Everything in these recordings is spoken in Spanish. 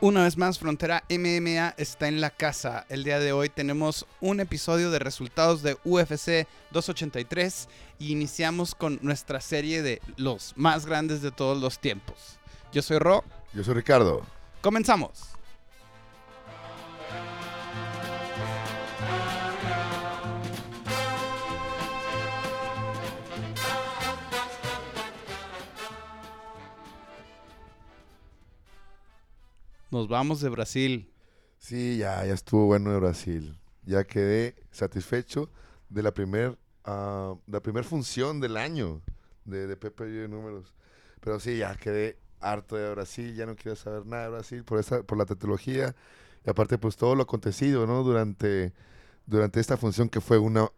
Una vez más, Frontera MMA está en la casa. El día de hoy tenemos un episodio de resultados de UFC 283 y iniciamos con nuestra serie de los más grandes de todos los tiempos. Yo soy Ro. Yo soy Ricardo. Comenzamos. Nos vamos de Brasil. Sí, ya, ya estuvo bueno de Brasil. Ya quedé satisfecho de la primer, ah, primer función del año de, de Pepe de números. Pero sí, ya quedé harto de Brasil, ya no quiero saber nada de Brasil por esa, por la tetralogía. Y aparte, pues todo lo acontecido, ¿no? Durante, durante esta función que fue una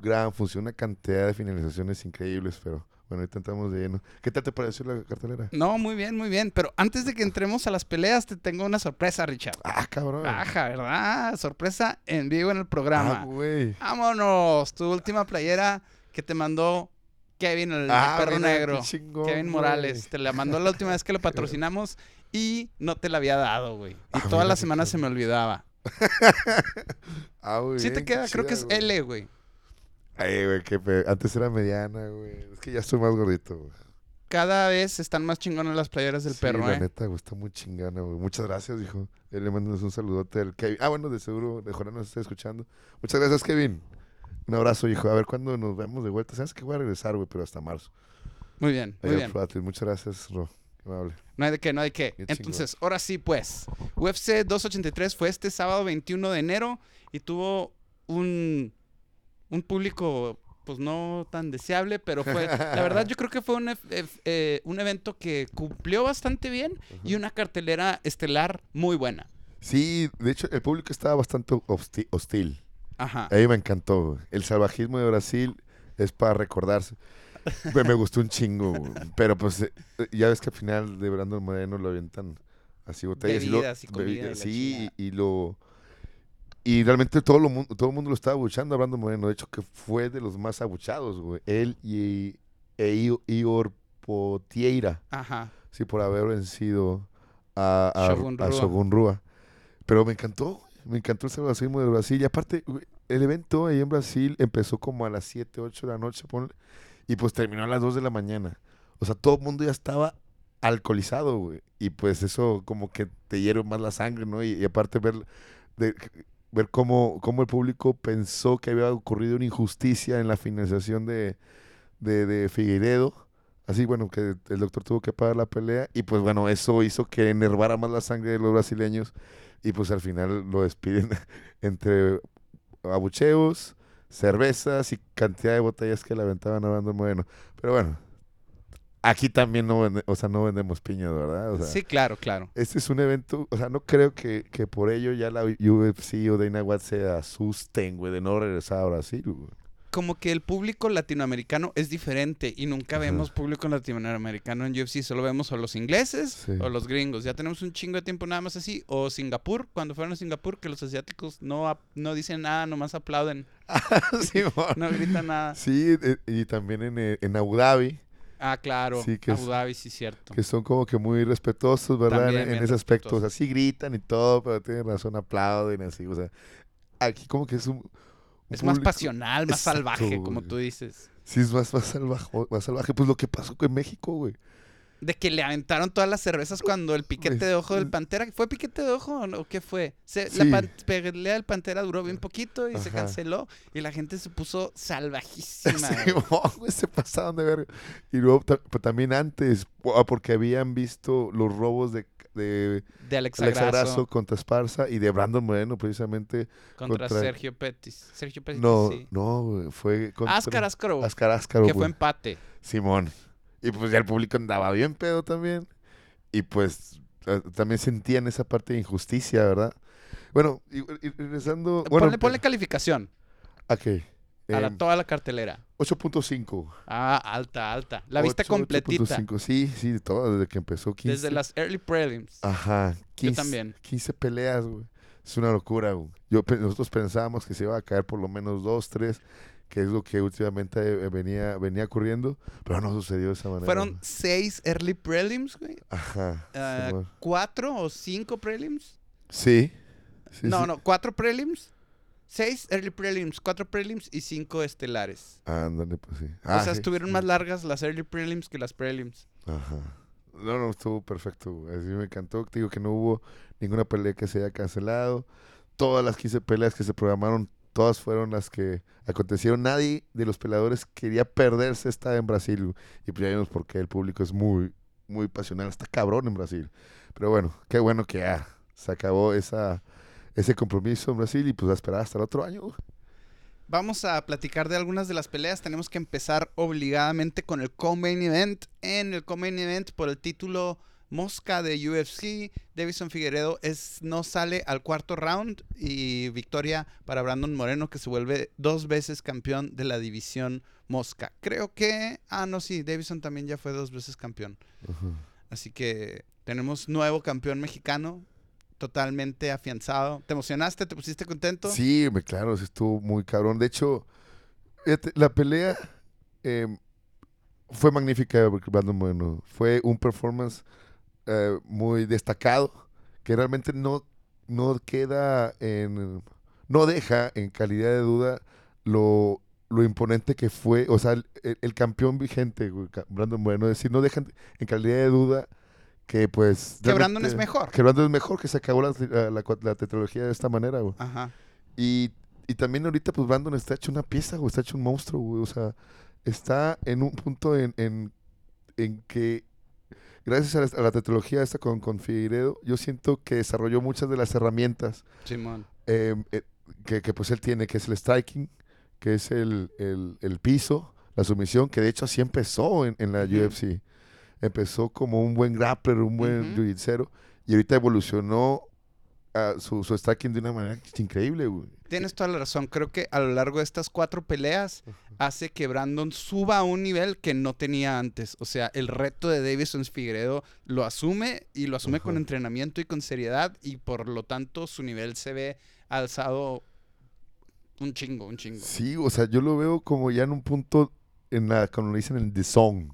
gran función, una cantidad de finalizaciones increíbles, pero bueno, ahorita entramos de lleno. ¿Qué tal te pareció la cartelera? No, muy bien, muy bien. Pero antes de que entremos a las peleas, te tengo una sorpresa, Richard. Ah, cabrón. Ajá, ¿verdad? Sorpresa en vivo en el programa. Ah, güey. Vámonos. Tu última playera que te mandó Kevin, el Ah, perro mira, qué negro. chingón, Kevin güey. Morales. Te la mandó la última vez que lo patrocinamos y no te la había dado, güey. Y Ah, toda mira la qué semana chido. se me olvidaba. Ah, muy Sí te queda, creo que es güey. L, güey. Ay, güey, qué. Antes era mediana, güey. Es que ya estoy más gordito, güey. Cada vez están más chingonas las playeras del Sí, perro, la ¿eh? neta, güey, está muy chingana, güey. Muchas gracias, hijo. Él le mandamos un saludote al Kevin. Ah, bueno, de seguro, de Jorge nos está escuchando. Muchas gracias, Kevin. Un abrazo, hijo. A ver cuándo nos vemos de vuelta. Sabes que voy a regresar, güey, pero hasta marzo. Muy bien, muy Allá bien. Flatley. Muchas gracias, Ro. No hay de qué, no hay de. Qué Entonces, ahora sí, pues. UFC 283 fue este sábado 21 de enero y tuvo un, un público, pues no tan deseable, pero fue. La verdad, yo creo que fue un, eh, un evento que cumplió bastante bien y una cartelera estelar muy buena. Sí, de hecho, el público estaba bastante hosti- hostil. Ajá. A mí me encantó. El salvajismo de Brasil es para recordarse. Me, me gustó un chingo, pero pues eh, ya ves que al final de Brandon Moreno lo avientan así botellas. Bebidas y lo- y sí, y, y lo... Y realmente todo, lo, todo el mundo lo estaba abuchando a Brandon Moreno. De hecho, que fue de los más abuchados, güey. Él y, e Io- Ior Potieira. Ajá. Sí, por haber vencido a, a, Shogun a Rua. Shogun Rua. Pero me encantó, me encantó el salvadorismo de Brasil. Y aparte, el evento ahí en Brasil empezó como a las 7, 8 de la noche, ponle, y pues terminó a las 2 de la mañana. O sea, todo el mundo ya estaba alcoholizado, güey. Y pues eso como que te hierve más la sangre, ¿no? Y, y aparte ver, de- ver cómo, cómo el público pensó que había ocurrido una injusticia en la financiación de, de. Así, bueno, que el doctor tuvo que pagar la pelea y pues bueno, eso hizo que enervara más la sangre de los brasileños y pues al final lo despiden entre abucheos, cervezas y cantidad de botellas que le aventaban a Brandon Moreno. Pero bueno, aquí también no, vende- o sea, no vendemos piñas, ¿verdad? O sea, Sí, claro, claro. Este es un evento, o sea, no creo que, que por ello ya la UFC o Dana White se asusten, güey, de no regresar a Brasil, güey. como que el público latinoamericano es diferente y nunca Ajá. vemos público latinoamericano en UFC, solo vemos o los ingleses Sí. o los gringos. Ya tenemos un chingo de tiempo nada más así. O Singapur, cuando fueron a Singapur, que los asiáticos no, no dicen nada, nomás aplauden, sí, no gritan nada. Sí, eh, y también en, eh, en Abu Dhabi, Ah, claro, Sí, que Abu Dhabi, sí, cierto. que son como que muy respetuosos, ¿verdad? También en en ese aspecto. O sea, sí gritan y todo, pero tienen razón, aplauden así. O sea, aquí como que es un. un Es más pasional, más Exacto, salvaje, como güey. tú dices. Sí, es más, más, salvaje, más salvaje. Pues lo que pasó con México, güey. De que le aventaron todas las cervezas cuando el piquete de ojo del Pantera. ¿Fue piquete de ojo o qué fue? Se- Sí. La pelea del Pantera duró bien poquito y se canceló. Y la gente se puso salvajísima. Sí, güey, se pasaron de ver. Y luego pero también antes, ah, porque habían visto los robos de, de De Alexa, Alexa Grasso Grasso contra Esparza y de Brandon Moreno, precisamente. contra, contra- Sergio Pettis. Sergio Pettis, No, sí. no, fue contra. Ascar Ascaro, Ascar Ascaro, que fue empate. Simón. Y pues ya el público andaba bien pedo también. Y pues eh, también sentían esa parte de injusticia, ¿verdad? Bueno, y, y regresando. Bueno, ponle, ponle calificación ¿A qué? a la, Em, toda la cartelera. 8.5. Ah, alta, alta. La vista 8, completita. 8.5, Sí, sí, de todo, desde que empezó 15. Desde las early prelims. Ajá, 15, también. 15 peleas, güey. Es una locura, güey. Yo, nosotros pensábamos que se iba a caer por lo menos dos, tres. Que es lo que últimamente eh, venía, venía ocurriendo, pero no sucedió de esa manera. Fueron seis early prelims, güey. Ajá. Ah, Simón. ¿Cuatro o cinco prelims? sí. sí, no, sí. no, cuatro prelims. Seis early prelims, cuatro prelims y cinco estelares. Ándale, pues sí. o Ah, sea, sí, estuvieron más largas las early prelims que las prelims. Ajá. No, no, estuvo perfecto. Así me encantó. Te digo que no hubo ninguna pelea que se haya cancelado. Todas las 15 peleas que se programaron, todas fueron las que acontecieron. Nadie de los peleadores quería perderse esta en Brasil. Y pues ya vimos por qué el público es muy, muy pasional. Está cabrón en Brasil. Pero bueno, qué bueno que ya se acabó esa, ese compromiso en Brasil y pues a esperar hasta el otro año. Vamos a platicar de algunas de las peleas. Tenemos que empezar obligadamente con el co-main event. En el co-main event por el título Mosca de UFC, Davison Figueredo es, no sale al cuarto round y victoria para Brandon Moreno que se vuelve dos veces campeón de la división Mosca. Creo que, ah no sí, Davison también ya fue dos veces campeón. Así que tenemos nuevo campeón mexicano, totalmente afianzado. ¿Te emocionaste? ¿Te pusiste contento? Sí, me, claro, sí estuvo muy cabrón. De hecho, la pelea eh, fue magnífica porque Brandon Moreno. Fue un performance eh, muy destacado que realmente no, no queda en... No deja en calidad de duda lo, lo imponente que fue, o sea, el, el- campeón vigente, Brandon Moreno. Es decir, no dejan en calidad de duda que pues... Que Brandon es mejor. Que Brandon es mejor, que se acabó la, la, la, la tetralogía de esta manera, güey. Ajá. Y, y también ahorita, pues Brandon está hecho una pieza, güey, está hecho un monstruo, güey. O sea, está en un punto en, en, en que, gracias a la, a la tetralogía esta con, con Figueiredo, yo siento que desarrolló muchas de las herramientas Simón. eh, eh, que, que, pues él tiene, que es el striking, que es el, el, el piso, la sumisión, que de hecho así empezó en, en la. UFC. Empezó como un buen grappler, un buen jiu-jitsu, y ahorita evolucionó su, su striking de una manera increíble, güey. Tienes toda la razón. Creo que a lo largo de estas cuatro peleas hace que Brandon suba a un nivel que no tenía antes. O sea, el reto de Davison Figueredo lo asume y lo asume con entrenamiento y con seriedad y por lo tanto su nivel se ve alzado un chingo, un chingo. Sí, o sea, yo lo veo como ya en un punto, en la, como dicen, en the zone.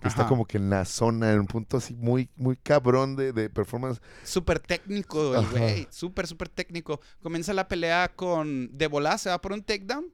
Que está como que en la zona, en un punto así muy, muy cabrón de, de performance. Súper técnico el güey, súper, súper técnico. Comienza la pelea con de volada, se va por un takedown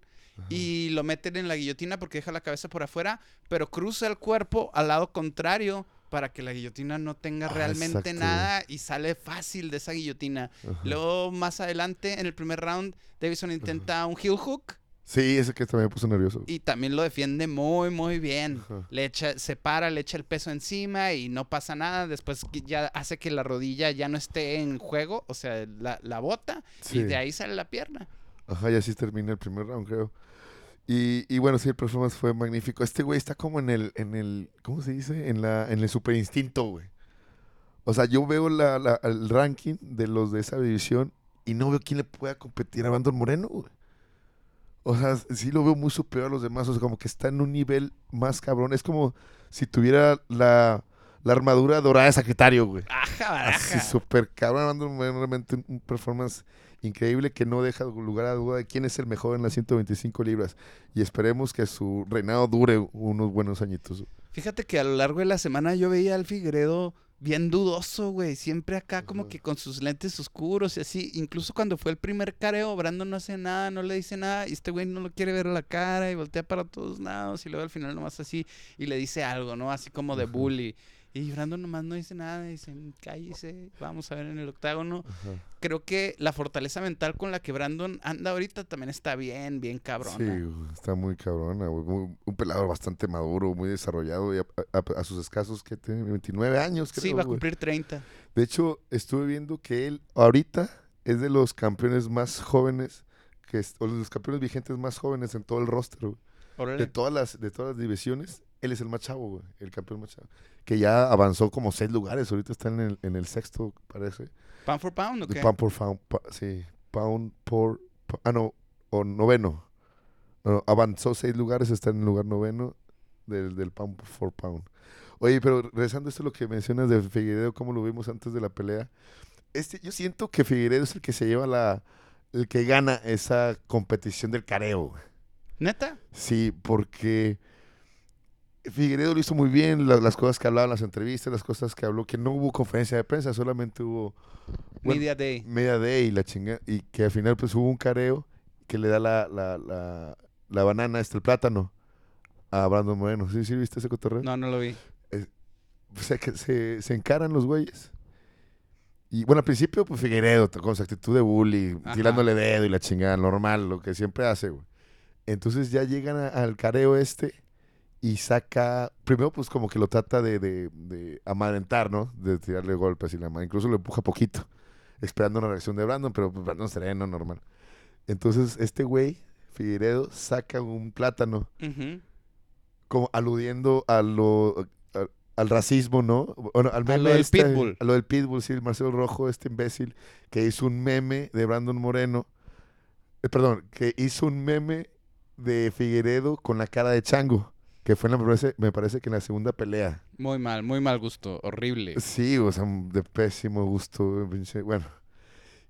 y lo meten en la guillotina porque deja la cabeza por afuera, pero cruza el cuerpo al lado contrario para que la guillotina no tenga Ah, realmente exacto. nada y sale fácil de esa guillotina. Ajá. Luego, más adelante, en el primer round, Davison intenta un heel hook Sí, ese que también me puso nervioso. y también lo defiende muy, muy bien. Ajá. Le echa, se para, le echa el peso encima y no pasa nada. Después ya hace que la rodilla ya no esté en juego, o sea, la, la bota, Sí. y de ahí sale la pierna. Ajá, y así termina el primer round, creo. Y, y bueno, sí, el performance fue magnífico. Este güey está como en el, en el, ¿cómo se dice? En la, en el super instinto, güey. O sea, yo veo la, la- el ranking de los de esa división y no veo quién le pueda competir a Brandon Moreno, güey. O sea, sí lo veo muy superior a los demás. O sea, como que está en un nivel más cabrón. Es como si tuviera la, la armadura dorada de Sagitario, güey. ¡Aja, Así súper cabrón, Moreno, realmente un, un performance increíble que no deja lugar a duda de quién es el mejor en las 125 libras. Y esperemos que su reinado dure unos buenos añitos. Fíjate que a lo largo de la semana yo veía al Figueredo bien dudoso, güey. Siempre acá como que con sus lentes oscuros y así. Incluso cuando fue el primer careo, Brandon no hace nada, no le dice nada. Y este güey no lo quiere ver a la cara y voltea para todos lados. Y luego al final nomás así y le dice algo, ¿no? Así como de Ajá. Y Brandon nomás no dice nada. Dicen, cállese, vamos a ver en el octágono. Creo que la fortaleza mental con la que Brandon anda ahorita también está bien, bien cabrona. Sí, está muy cabrona. güey, muy- un pelador bastante maduro, muy desarrollado. Y a, a- a sus escasos, que tiene 29 años, creo. sí, va a cumplir 30. De hecho, estuve viendo que él ahorita es de los campeones más jóvenes, que es- o de los campeones vigentes más jóvenes en todo el roster. güey. de todas las de todas las divisiones, él es el más chavo, güey, el campeón más chavo. Que ya avanzó como seis lugares, ahorita está en el, en el sexto, parece. ¿Pound for pound o qué? pound por pound, pa- sí, pound por, pa- ah no, o noveno. No, no, avanzó seis lugares, está en el lugar noveno del, del pound for pound. Oye, pero regresando a esto lo que mencionas de Figueiredo, cómo lo vimos antes de la pelea. Este, yo siento que Figueiredo es el que se lleva la, el que gana esa competición del careo. ¿Neta? Sí, porque Figueredo lo hizo muy bien, la- las cosas que hablaba en las entrevistas, las cosas que habló, que no hubo conferencia de prensa, solamente hubo Bueno, Media Day. media day y la chinga, y que al final pues hubo un careo que le da la, la, la, la banana, este, el plátano, a Brandon Moreno. ¿Sí, sí viste ese cotorreo? No, no lo vi. O sea, que se, se encaran los güeyes. Y bueno, al principio, pues Figueredo, con su actitud de bully, Ajá. tirándole dedo y la chingada, normal, lo que siempre hace, güey. Entonces ya llegan a- al careo este y saca, primero pues como que lo trata de, de, de amadentar, ¿no? De tirarle golpes y la mano. Incluso lo empuja poquito, esperando una reacción de Brandon, pero pues, Brandon sereno, normal. Entonces este güey, Figueredo, saca un plátano como aludiendo a lo a- al racismo, ¿no? Bueno, al A meme lo del este, Pitbull. A lo del Pitbull, sí, el Marcelo Rojo, este imbécil, que hizo un meme de Brandon Moreno. eh, perdón, que hizo un meme de Figueredo con la cara de chango. Que fue, en la, me, parece, me parece que en la segunda pelea. Muy mal, muy mal gusto. Horrible. Sí, o sea, de pésimo gusto. Bueno.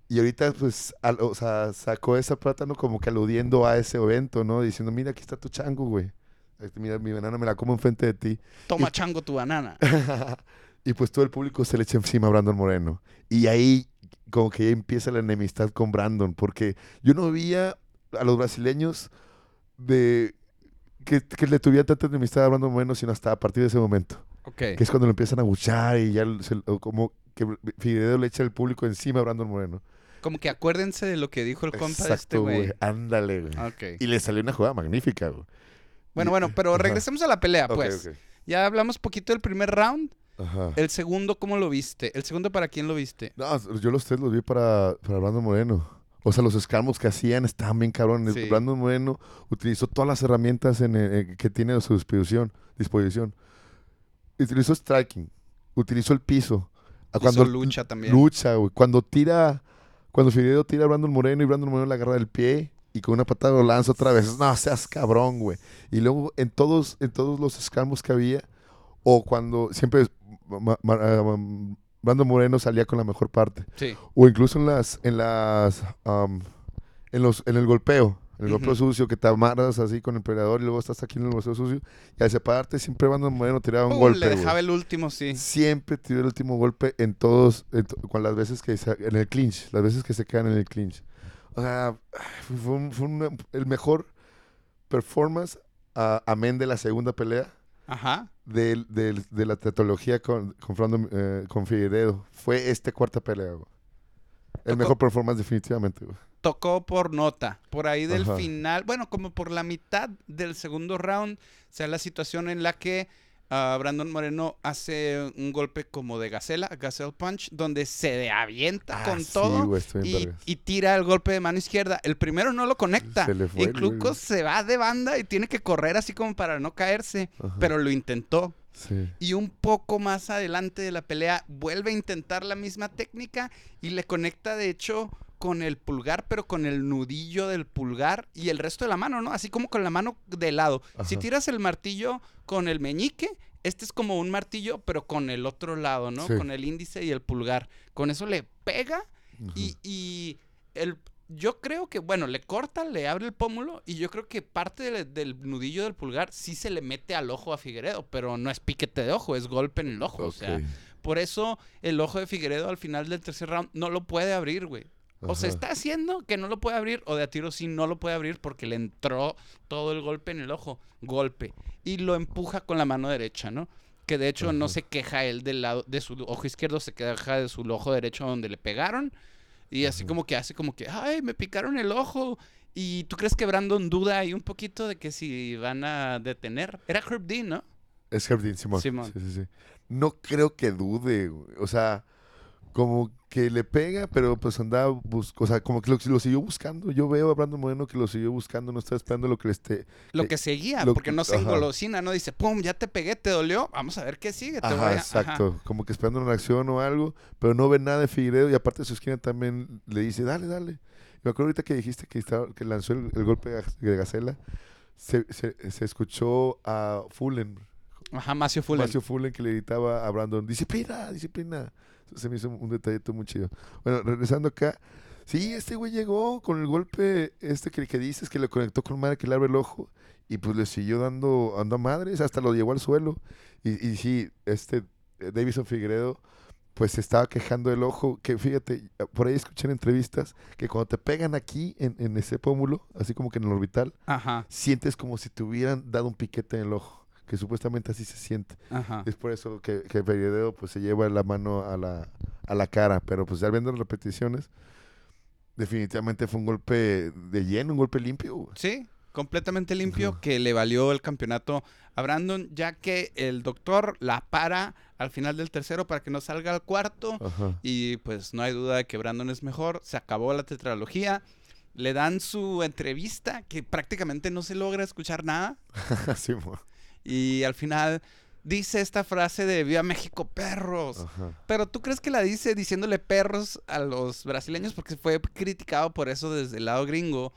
Y ahorita, pues, al- o sea, sacó ese plátano como que aludiendo a ese evento, ¿no? Diciendo, mira, aquí está tu chango, güey. Este, Mira, mi banana me la como enfrente de ti. Toma y- chango tu banana. y pues todo el público se le echa encima a Brandon Moreno. Y ahí como que ya empieza la enemistad con Brandon, porque yo no veía a los brasileños de que, que le tuvieran tanta enemistad a Brandon Moreno, sino hasta a partir de ese momento, Ok. que es cuando lo empiezan a buchar y ya se- como que Figueredo le echa el público encima a Brandon Moreno. Como que acuérdense de lo que dijo el compa de este güey. Ándale, güey. Ok. Y le salió una jugada magnífica, güey. Bueno, Y- bueno, pero Ajá. regresemos a la pelea, pues. ok. Ya hablamos poquito del primer round. Ajá. El segundo, ¿cómo lo viste? ¿El segundo para quién lo viste? No, yo los tres los vi para, para Brandon Moreno. O sea, los escamos que hacían estaban bien cabrones. Sí. Brandon Moreno utilizó todas las herramientas en, eh, que tiene a su disposición. disposición. Utilizó striking, utilizó el piso. Hizo lucha también. Lucha, güey. Cuando tira, cuando Figueredo tira a Brandon Moreno y Brandon Moreno le agarra el pie y con una patada lo lanza otra vez. No, seas cabrón, güey. Y luego en todos, en todos los escamos que había, o cuando siempre Brandon Moreno salía con la mejor parte. Sí. O incluso en las, en las, am, en los, en el golpeo, el golpeo sucio, que te amarras así con el peleador y luego estás aquí en el golpeo sucio. Y al separarte siempre Brandon Moreno tiraba un Pum, golpe. le dejaba el último, sí. Siempre tiró el último golpe en todos, en to- con las veces que se- en el clinch, las veces que se quedan en el clinch. O sea, fue, un- fue una- el mejor performance, a amén de la segunda pelea Ajá. del- del- de la tetralogía con, con, Fernando, eh, con Figueiredo. Fue esta cuarta pelea, güey. El Tocó- mejor performance definitivamente, güey. Tocó por nota. Por ahí del Ajá. final, bueno, como por la mitad del segundo round, sea la situación en la que Brandon Moreno hace un golpe como de gacela, gazelle punch, donde se avienta Ah, con sí, todo. y, y tira el golpe de mano izquierda. El primero no lo conecta. Se le fue güey. se va de banda y tiene que correr así como para no caerse. Ajá. Pero lo intentó. Sí. Y un poco más adelante de la pelea vuelve a intentar la misma técnica y le conecta de hecho con el pulgar, pero con el nudillo del pulgar y el resto de la mano, ¿no? Así como con la mano de lado. Si tiras el martillo con el meñique, este es como un martillo, pero con el otro lado, ¿no? Sí. Con el índice y el pulgar. Con eso le pega y, y el, yo creo que, bueno, le corta, le abre el pómulo y yo creo que parte del, del nudillo del pulgar sí se le mete al ojo a Figueredo, pero no es piquete de ojo, es golpe en el ojo. O sea, por eso el ojo de Figueredo al final del tercer round no lo puede abrir, güey. O se está haciendo que no lo puede abrir, o de a tiro sí no lo puede abrir porque le entró todo el golpe en el ojo. Golpe. Y lo empuja con la mano derecha, ¿no? Que de hecho no se queja él del lado de su ojo izquierdo, se queja de su ojo derecho donde le pegaron. Y así como que hace como que, ay, me picaron el ojo. ¿Y tú crees que Brandon duda ahí un poquito de que si van a detener? Era Herb Dean, ¿no? Es Jardín, Simón. Simón. Sí, sí, sí. No creo que dude. O sea, como que le pega, pero pues andaba o sea, como que lo, lo siguió buscando. Yo veo a Brandon Moreno que lo siguió buscando, no está esperando lo que le esté. Lo Eh, que seguía, lo porque que- no se engolosina, ¿no? Dice, pum, ya te pegué, te dolió, vamos a ver qué sigue. Te voy Ajá, a-". exacto. Como que esperando una reacción o algo, pero no ve nada de Figueiredo y aparte de su esquina también le dice, dale, dale. Me acuerdo ahorita que dijiste que, estaba, que lanzó el, el golpe de Gacela, se, se, se escuchó a Fullen, Ajá, Macio Fullen. Macio Fullen que le gritaba a Brandon, disciplina, disciplina. Se me hizo un detallito muy chido. Bueno, regresando acá, Sí, este güey llegó con el golpe este que, que dices que le conectó con madre que le abre el ojo y pues le siguió dando, dando a madres, hasta lo llevó al suelo. Y, y sí, este eh, Davison Figueredo pues se estaba quejando del ojo, que fíjate, por ahí escuché en entrevistas que cuando te pegan aquí en, en ese pómulo, así como que en el orbital, Ajá, sientes como si te hubieran dado un piquete en el ojo, que supuestamente así se siente. ajá. Es por eso que, que pues se lleva la mano a la, a la cara, pero pues ya viendo las repeticiones, definitivamente fue un golpe de lleno, un golpe limpio. Sí, completamente limpio que le valió el campeonato a Brandon, ya que el doctor la para al final del tercero para que no salga al cuarto. Y pues no hay duda de que Brandon es mejor. Se acabó la tetralogía. Le dan su entrevista, que prácticamente no se logra escuchar nada. Sí. Y al final dice esta frase de Viva México, perros. Ajá. Pero tú crees que la dice diciéndole perros a los brasileños porque fue criticado por eso desde el lado gringo.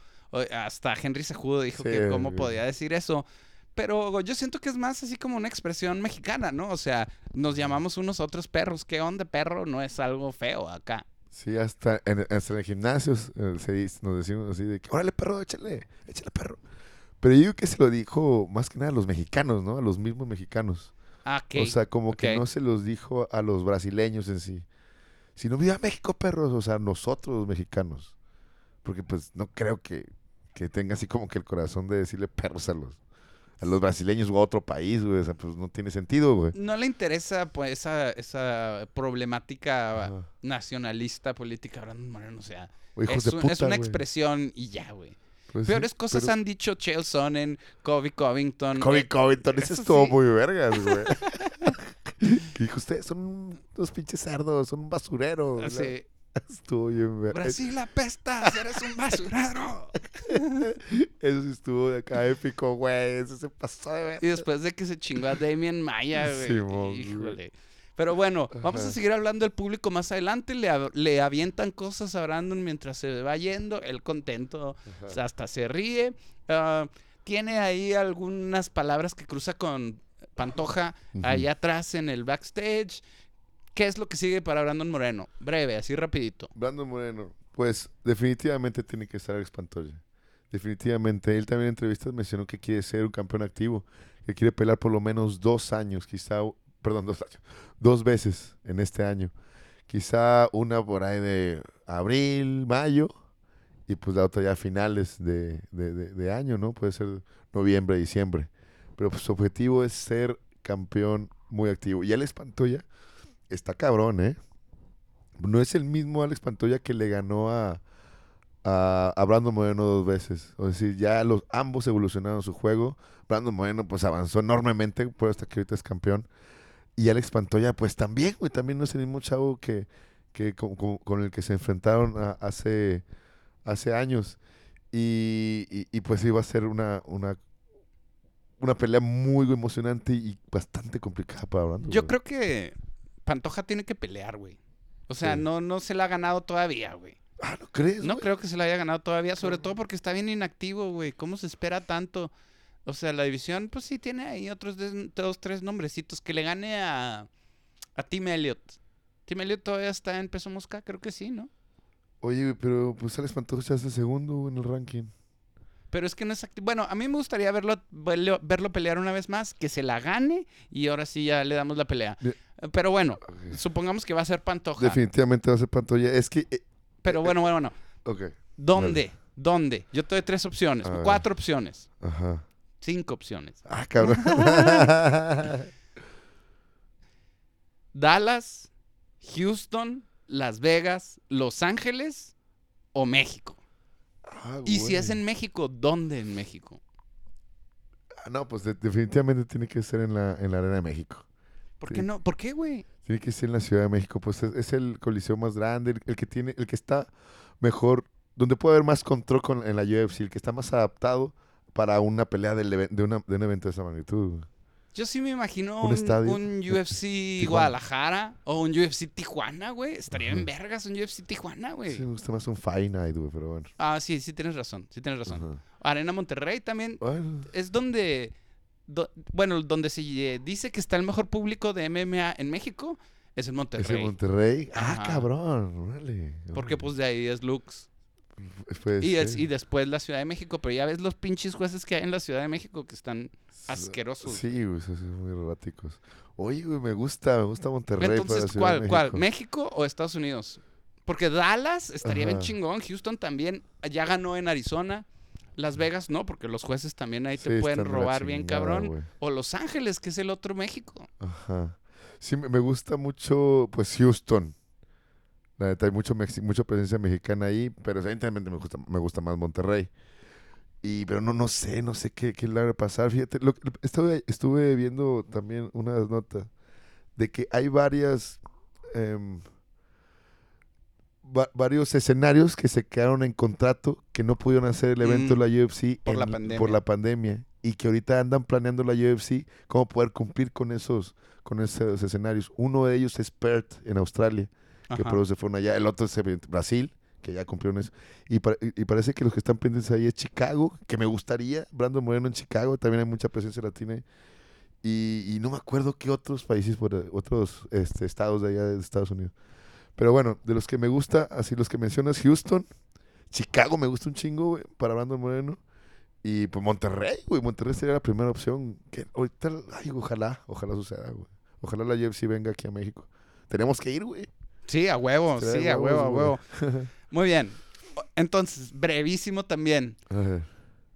Hasta Henry Sejudo dijo Sí, que cómo güey. podía decir eso. Pero yo siento que es más así como una expresión mexicana, ¿no? O sea, nos llamamos unos otros perros. ¿Qué onda, perro? No es algo feo acá. Sí, hasta en, hasta en el gimnasio eh, se nos decimos así de que, órale perro, échale, échale perro. Pero yo digo que se lo dijo más que nada a los mexicanos, ¿no? A los mismos mexicanos. Ah, ok. O sea, como que no se los dijo a los brasileños en sí. Sino, viva México, perros. O sea, nosotros los mexicanos. Porque pues no creo que, que tenga así como que el corazón de decirle perros a los, a los brasileños o a otro país, güey. O sea, pues no tiene sentido, güey. No le interesa pues esa, esa problemática Ajá. nacionalista política, Moreno. O sea, hijos es, de un- puta, es una güey. expresión y ya, güey. Pues sí, Peores cosas pero- han dicho Chael Sonnen, Kobe Covington. Kobe eh, Covington, ese estuvo sí. muy vergas, güey. Que dijo, ustedes son unos pinches cerdos, son un basurero. ¿no? sí. Estuvo bien vergas. Brasil apestas, eres un basurero. Eso sí estuvo de acá épico, güey. Eso se pasó de ver. Y después de que se chingó a Damien Maya, güey. Güey. híjole. Pero bueno, vamos a seguir hablando del público más adelante. Le, le avientan cosas a Brandon mientras se va yendo. Él contento, sea, hasta se ríe. Ah, tiene ahí algunas palabras que cruza con Pantoja allá atrás en el backstage. ¿Qué es lo que sigue para Brandon Moreno? Breve, así rapidito. Brandon Moreno, pues definitivamente tiene que estar Alex. Definitivamente. Él también en entrevistas mencionó que quiere ser un campeón activo, que quiere pelear por lo menos dos años, quizá, perdón, dos años, dos veces en este año. Quizá una por ahí de abril, mayo, y pues la otra ya a finales de, de- de- de año, ¿no? Puede ser noviembre, diciembre. Pero pues su objetivo es ser campeón muy activo. Y Alex Pantoya está cabrón, ¿eh? No es el mismo Alex Pantoya que le ganó a, a, a Brandon Moreno dos veces. O decir, ya los ambos evolucionaron su juego. Brandon Moreno pues avanzó enormemente, por hasta que ahorita es campeón. Y Alex Pantoya pues también, güey, también no es el mismo chavo que, que con, con- con el que se enfrentaron a- hace, hace años. Y, y- y, pues iba a ser una, una, una pelea muy emocionante y bastante complicada para Brandon. Yo güey. creo que Pantoja tiene que pelear, güey. O sea, Sí. no, no se la ha ganado todavía, güey. Ah, ¿no crees? No güey? creo que se la haya ganado todavía, sobre todo porque está bien inactivo, güey. ¿Cómo se espera tanto? O sea, la división, pues sí tiene ahí otros des- dos, tres nombrecitos. Que le gane a, a Tim Elliott. Tim Elliott todavía está en peso mosca, creo que sí, ¿no? Oye, pero pues Alex Pantoja el segundo en el ranking. Pero es que no es activo. Bueno, a mí me gustaría verlo, verlo, pelear una vez más, que se la gane y ahora sí ya le damos la pelea. De- Pero bueno, supongamos que va a ser Pantoja. Definitivamente va a ser Pantoya. Es que, eh, Pero bueno, bueno, bueno. ok, ¿Dónde? ¿Dónde? Yo te doy tres opciones, cuatro opciones, ajá. Cinco opciones. Ah, cabrón. Dallas, Houston, Las Vegas, Los Ángeles o México. Ah, Y si es en México, ¿dónde en México? Ah, no, pues de- definitivamente tiene que ser en la, en la Arena de México. ¿Por Sí. qué no? ¿Por qué, güey? Tiene que ser en la Ciudad de México. Pues es, es el coliseo más grande, el, el que tiene, el que está mejor, donde puede haber más control con, en la UFC, el que está más adaptado para una pelea del de, una- de un evento de esa magnitud. Yo sí me imagino Un un, estadio. un UFC Guadalajara o un UFC Tijuana, güey. Estaría en vergas un UFC Tijuana, güey. Sí, me gusta más un Fight Night, güey, pero bueno. Ah, sí, sí tienes razón, sí tienes razón. Arena Monterrey también Bueno, es donde, do- bueno, donde se eh, dice que está el mejor público de MMA en México. Es en ¿Es Monterrey. en Monterrey? Ah, cabrón. Órale. Porque órale. pues de ahí es Lux. Y, es, ser. y después la Ciudad de México. Pero ya ves los pinches jueces que hay en la Ciudad de México que están asquerosos. Sí, güey, esos son muy erráticos. Oye, güey, me gusta, me gusta Monterrey Entonces, ¿cuál, ¿cuál? México. ¿México o Estados Unidos? Porque Dallas estaría bien chingón. Houston también ya ganó en Arizona. Las Vegas no, porque los jueces también ahí Sí, te pueden robar bien cabrón. O Los Ángeles, que es el otro México. Ajá. Sí, me gusta mucho, pues, Houston. La neta, hay mucho, mucha presencia mexicana ahí, pero evidentemente me gusta, me gusta más Monterrey. Y, pero no, no sé, no sé qué, qué le va a pasar. Fíjate, lo, estuve, estuve viendo también unas notas de que hay varias, em, va- varios escenarios que se quedaron en contrato que no pudieron hacer el evento Mm, de la UFC por la en- pandemia. por la pandemia y que ahorita andan planeando la UFC cómo poder cumplir con esos con esos escenarios. Uno de ellos es Perth en Australia, que Ajá. se fueron allá. El otro es Brasil, que ya cumplieron eso. Y, pa- y- parece que los que están pendientes ahí es Chicago, que me gustaría. Brandon Moreno en Chicago, también hay mucha presencia latina. Y, y no me acuerdo qué otros países, por, otros este, estados de allá de Estados Unidos. Pero bueno, de los que me gusta, así los que mencionas, Houston, Chicago me gusta un chingo, güey, para Brandon Moreno. Y pues Monterrey, güey, Monterrey sería la primera opción. Que ahorita, ay, ojalá, ojalá suceda, güey. Ojalá la UFC venga aquí a México. Tenemos que ir, güey. Sí, a huevo, sí, a huevo, a huevo. Muy bien. Entonces, brevísimo también. A ver.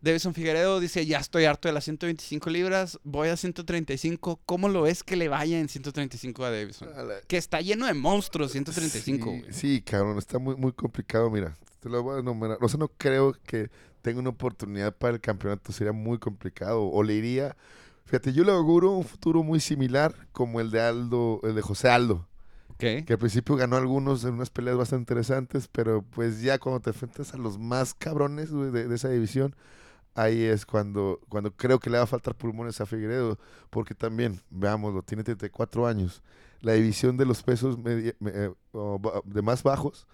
Davison Figueredo dice, ya estoy harto de las 125 libras, voy a 135. ¿Cómo lo ves que le vaya en 135 a Davison? A la- Que está lleno de monstruos, 135. Sí, sí, cabrón, está muy, muy complicado. Mira, te lo voy a enumerar. O sea, no creo que tenga una oportunidad para el campeonato. Sería muy complicado. O le iría. Fíjate, yo le auguro un futuro muy similar como el de Aldo, el de José Aldo, Que al principio ganó algunos en unas peleas bastante interesantes, pero pues ya cuando te enfrentas a los más cabrones de, de esa división, ahí es cuando, cuando creo que le va a faltar pulmones a Figueredo, porque también, veámoslo, tiene 34 años. La división de los pesos medi- me- eh, de más bajos,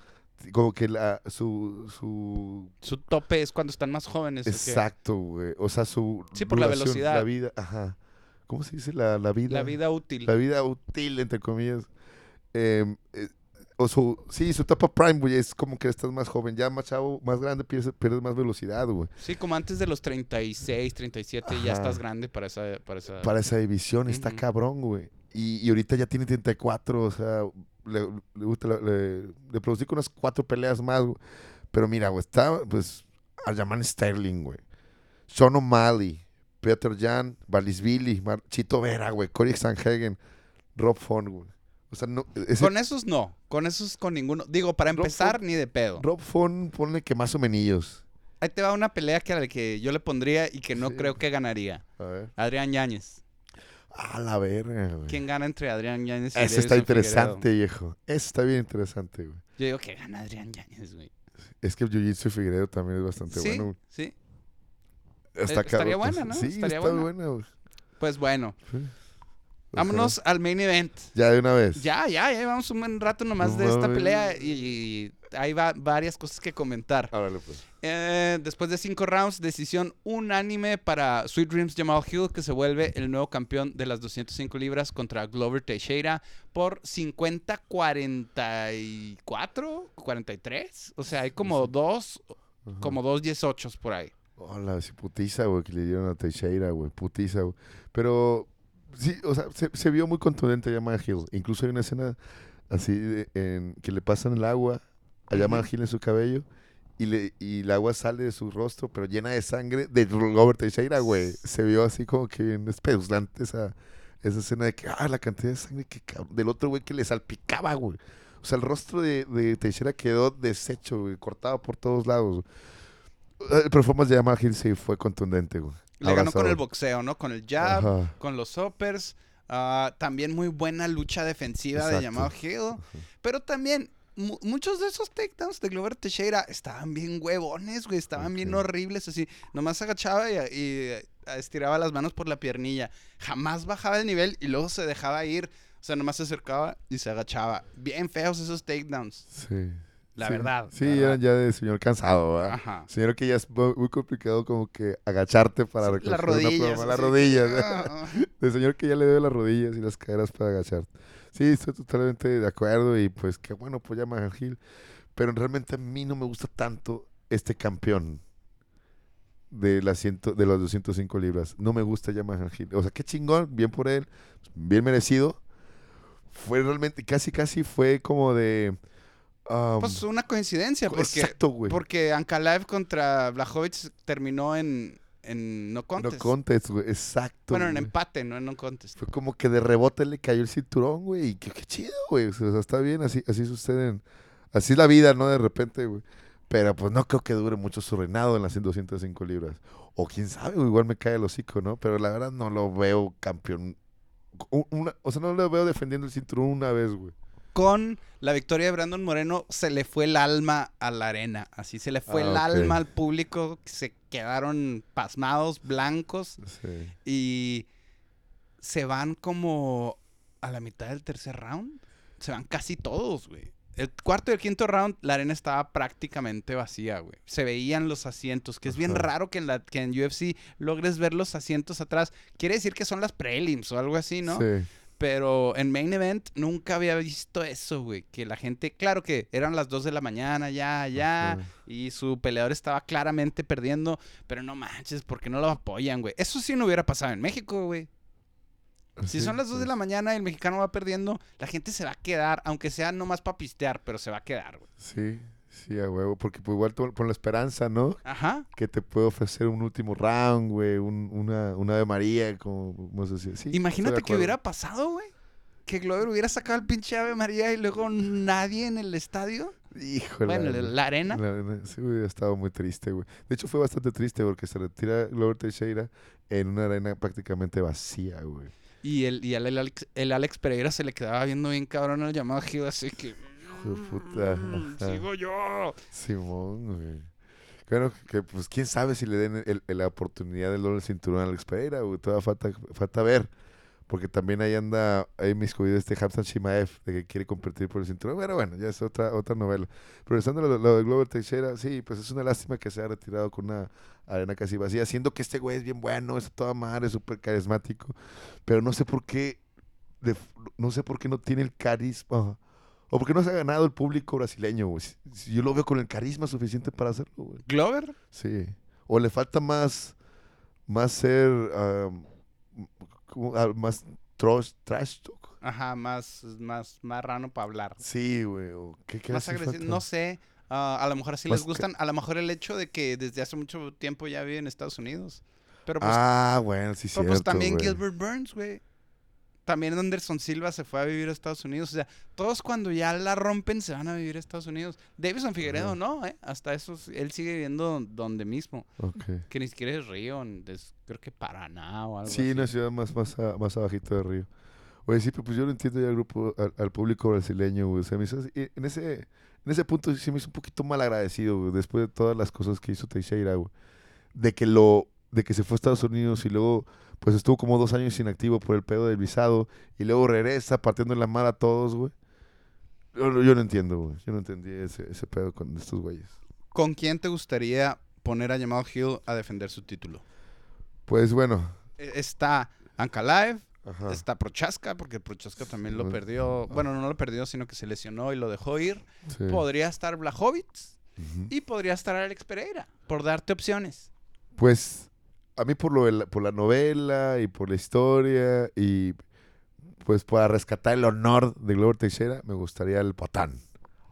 como que la, su, su Su tope es cuando están más jóvenes. exacto, güey. O sea, su Sí, por la velocidad. La vida, ajá. ¿Cómo se dice? La, la vida. La vida útil. La vida útil, entre comillas. Eh, eh, o su, sí, su etapa prime, güey, es como que estás más joven. Ya más chavo, más grande, pierdes, pierdes más velocidad, güey. Sí, como antes de los 36, 37, ya Ajá. estás grande para esa... Para esa... Para esa división está cabrón, güey. Y, y ahorita ya tiene 34, o sea, le, le le, le producí con unas cuatro peleas más, güey. Pero mira, güey, está, pues, Aljaman Sterling, güey. Sean O'Malley, Peter Jan, Mar- Chito Vera, güey, Cory Sanhagen, Rob Font, güey. O sea, no, ese, Con esos no, con esos con ninguno. Digo, para empezar, ni de pedo. Rob Font, ponle que más o menos. Ahí te va una pelea que a la que yo le pondría y que no Sí. creo que ganaría. A ver. Adrián Yáñez. A la verga, güey. ¿Quién gana entre Adrián Yáñez y Ese está interesante, Figueredo? viejo. Ese está bien interesante, güey. Yo digo que gana Adrián Yáñez, güey. Es que el Jiu-Jitsu Figueredo también es bastante Sí, bueno. güey. sí. Está Eh, estaría cabrón, buena, ¿no? Sí, Estaría está buena. buena, güey. Pues bueno, Sí. Vámonos al main event. Ya de una vez. Ya, ya, ya llevamos un buen rato nomás No de esta pelea y, y hay va- varias cosas que comentar. Árale, pues. Eh, después de cinco rounds, decisión unánime para Sweet Dreams Jamal Hill, que se vuelve el nuevo campeón de las 205 libras contra Glover Teixeira por 50-44, 43. O sea, hay como dos, Ajá. como dos 18 por ahí. Hola, sí, putiza, güey, que le dieron a Teixeira, güey. Putiza, güey. Pero, sí, o sea, se, se vio muy contundente a Yamaha Hill. Incluso hay una escena así de- en, que le pasan el agua a Yamaha. Hill en su cabello y, le, y el agua sale de su rostro, pero llena de sangre de Robert Teixeira, güey. Se vio así como que bien espeluznante esa, esa escena de que, ah, la cantidad de sangre que del otro güey que le salpicaba, güey. O sea, el rostro de, de Teixeira quedó deshecho, güey, cortado por todos lados. El performance de Yamaha Hill sí fue contundente, güey. Le ganó con el boxeo, ¿no? Con el jab, Ajá. con los uppers. ah, también muy buena lucha defensiva de. Jamal Hill. Pero también mu- muchos de esos takedowns de Glover Teixeira estaban bien huevones, güey. Estaban bien horribles, así. Nomás agachaba y, y, eh, estiraba las manos por la piernilla. Jamás bajaba el nivel y luego se dejaba ir. O sea, nomás se acercaba y se agachaba. Bien feos esos takedowns. Sí. La Sí. verdad. Sí, eran ya de señor cansado, ¿verdad? Ajá. Señor que ya es mu- muy complicado como que agacharte para recoger las una rodillas. pluma. Las rodillas. De señor que ya le debe las rodillas y las caderas para agacharte. Sí, estoy totalmente de acuerdo y pues qué bueno pues ya Hill. Pero realmente a mí no me gusta tanto este campeón de, la ciento, de los 205 libras. No me gusta ya Hill. O sea, qué chingón, bien por él, bien merecido. Fue realmente, casi casi fue como de... um, Pues una coincidencia, porque, exacto, güey. porque Ankalaev contra Blachowicz terminó en, en no No contest. contest, güey. Exacto. bueno, en güey. empate, no en no contest. Fue como que de rebote le cayó el cinturón, güey. Y qué, qué chido, güey. O sea, está bien, así, así suceden. Así es la vida, ¿no? De repente, güey. Pero pues no creo que dure mucho su reinado en las 205 libras. O quién sabe, güey, igual me cae el hocico, ¿no? Pero la verdad no lo veo campeón. una- o sea, no lo veo defendiendo el cinturón una vez, güey. Con la victoria de Brandon Moreno se le fue el alma a la arena. Así se le fue Ah, el alma al público. Se quedaron pasmados, blancos. Sí. Y se van como a la mitad del tercer round. Se van casi todos, güey. El cuarto y el quinto round, la arena estaba prácticamente vacía, güey. Se veían los asientos, que es bien raro que en, la, que en UFC logres ver los asientos atrás. Quiere decir que son las prelims o algo así, ¿no? Sí. Pero en Main Event nunca había visto eso, güey. Que la gente, claro que eran las 2 de la mañana, ya, ya. Y su peleador estaba claramente perdiendo. Pero no manches, porque no lo apoyan, güey. Eso sí no hubiera pasado en México, güey. Si son las 2 de pues, la mañana y el mexicano va perdiendo, la gente se va a quedar, aunque sea nomás para pistear, pero se va a quedar, güey. Sí, sí, a huevo. Porque pues igual con la esperanza, ¿no? Ajá. Que te puede ofrecer un último round, güey. Un, una, una de María, como decir. Sí, estoy Imagínate que hubiera pasado, güey. Que Glover hubiera sacado el pinche Ave María y luego nadie en el estadio. Híjole. Bueno, la- la arena. La arena, sí, hubiera estado muy triste, güey. De hecho, fue bastante triste porque se retira Glover Teixeira en una arena prácticamente vacía, güey. Y el, y al- el, Alex, el Alex Pereira se le quedaba viendo bien cabrón el llamado Gil, así que. Puta, "Mm. Sigo yo. Simón, güey. Bueno, que pues quién sabe si le den el- el- la oportunidad del doble cinturón a Alex Pereira, güey. Todavía falta, falta ver. Porque también ahí anda, ahí miscuido este Hamzat Shimaev, de que quiere competir por el cinturón. Pero bueno, ya es otra, otra novela. Pero estando lo, lo de Glover Teixeira, sí, pues es una lástima que se haya retirado con una arena casi vacía, siendo que este güey es bien bueno, es toda madre, es súper carismático. Pero no sé por qué, de- no sé por qué no tiene el carisma. O porque no se ha ganado el público brasileño, güey. Si- si yo lo veo con el carisma suficiente para hacerlo, güey. ¿Glover? Sí. O le falta más, más ser, como, ah, más trash, trash talk. Ajá, más, más marrano para hablar. Sí, güey. o ¿Qué, qué Más hace agresivo. falta? No sé. ah, a lo mejor así Más les gustan. A lo mejor el hecho de que desde hace mucho tiempo ya vive en Estados Unidos. Pero pues, ah, bueno, sí, pero, cierto, pues también güey. Gilbert Burns, güey. También Anderson Silva se fue a vivir a Estados Unidos. O sea, todos cuando ya la rompen se van a vivir a Estados Unidos. Davison Figueredo no, ¿eh? Hasta eso, él sigue viviendo donde mismo. Que ni siquiera es Río, es, creo que Paraná o algo Sí, así. una ciudad más, más, a- más abajito de Río. Oye, sí, pero pues yo lo entiendo ya al grupo, al, al público brasileño, güey. O sea, me hizo en ese, en ese punto sí me hizo un poquito mal agradecido, güey, después de todas las cosas que hizo Teixeira, güey. De que lo, de que se fue a Estados Unidos y luego, pues estuvo como dos años inactivo por el pedo del visado y luego regresa partiendo la mar a todos, güey. Yo, no- yo no entiendo, güey. Yo no entendí ese, ese pedo con estos güeyes. ¿Con quién te gustaría poner a Jamal Hill a defender su título? Pues bueno. E- Está Ankalaev, Ajá. está Prochaska, porque Prochaska también lo perdió. Bueno, no lo perdió, sino que se lesionó y lo dejó ir. Sí. Podría estar Ujú. y podría estar Alex Pereira, por darte opciones. Pues a mí por lo de la, por la novela y por la historia y pues para rescatar el honor de Glover Teixeira me gustaría el Potán,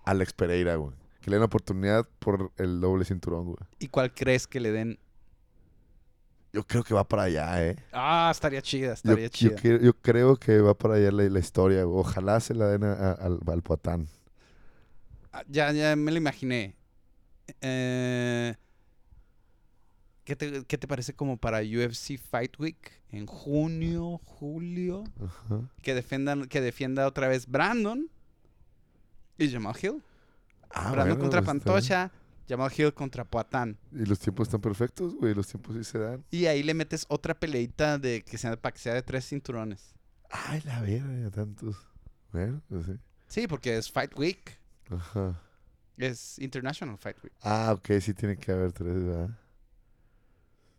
Alex Pereira, güey. Que le den la oportunidad por el doble cinturón, güey. ¿Y cuál crees que le den? Yo creo que va para allá, ¿eh? Ah, estaría chida, Yo, estaría yo chida. que- yo creo que va para allá la, la historia. güey. Ojalá se la den a- a- al, al. Ah, Ya, ya me lo imaginé. Eh, ¿qué, te, qué te parece como para UFC Fight Week en junio, julio? Ajá. Que, defendan, que defienda otra vez Brandon y Jamal Hill. Ah, Brandon bueno, contra pues, Pantocha, Jamal Hill contra Poatán. Y los tiempos están perfectos, güey. Los tiempos sí se dan. Y ahí le metes otra peleita de que sea, para que sea de tres cinturones. Ay, la verga, tantos. Bueno, pues sí. Sí, porque es Fight Week. Ajá. Es International Fight Week. Ah, ok, sí tiene que haber tres, ¿verdad?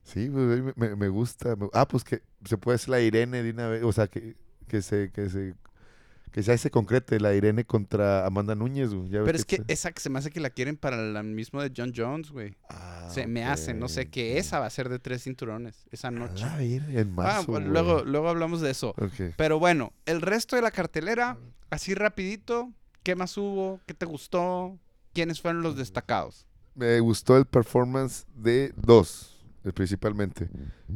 Sí, pues a me, me- gusta. ah, pues que se puede hacer la Irene de una vez, o sea, que, que se, que se Que ya se concrete la Irene contra Amanda Núñez, güey. Pero es que esa que se me hace que la quieren para el mismo de John Jones, güey. Ah, Se me hace, no sé, que esa va a ser de tres cinturones esa A noche. la virgen, en Ah, marzo, bueno, luego, luego hablamos de eso. Pero bueno, el resto de la cartelera, así rapidito, ¿qué más hubo? ¿Qué te gustó? ¿Quiénes fueron los destacados? Me gustó el performance de dos, principalmente.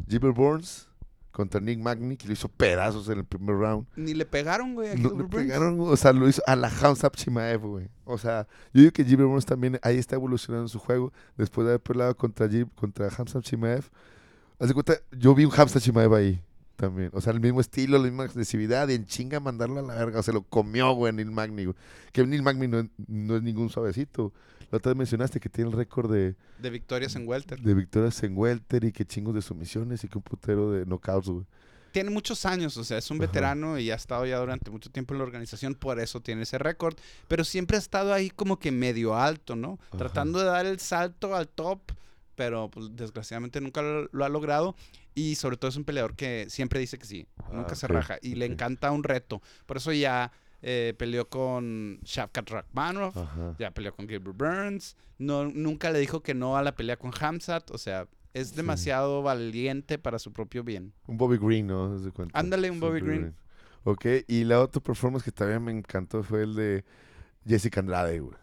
Gilbert Burns contra Nick Magny, que lo hizo pedazos en el primer round. Ni le pegaron, güey, a No, le pegaron, o sea, lo hizo a la Hamzat Chimaev, güey. O sea, yo digo que Gilbert Burns también ahí está evolucionando su juego después de haber peleado contra, Gil- contra Hamzat Chimaev. Haz de cuenta, yo vi un Hamzat Chimaev ahí también. O sea, el mismo estilo, la misma agresividad y en chinga mandarlo a la verga. O sea, lo comió, güey, Neil Magny, güey. Que Neil Magny no, no es ningún suavecito. La otra vez mencionaste que tiene el récord de, De victorias en Welter. de victorias en welter y que chingos de sumisiones y que un putero de knockouts, güey. Tiene muchos años, o sea, es un Ajá. veterano y ha estado ya durante mucho tiempo en la organización, por eso tiene ese récord. Pero siempre ha estado ahí como que medio alto, ¿no? Ajá. Tratando de dar el salto al top, pero pues, desgraciadamente nunca lo, lo ha logrado. Y sobre todo es un peleador que siempre dice que sí, nunca Ah, se raja. Y le encanta un reto. Por eso ya eh, peleó con Shavkat Rakhmanov, Ajá. ya peleó con Gilbert Burns. No, nunca le dijo que no a la pelea con Hamzat. O sea, es Sí. demasiado valiente para su propio bien. Un Bobby Green, ¿no? Cuenta. Ándale, un Bobby Green. Ok, y la otra performance que también me encantó fue el de Jessica Andrade, güey.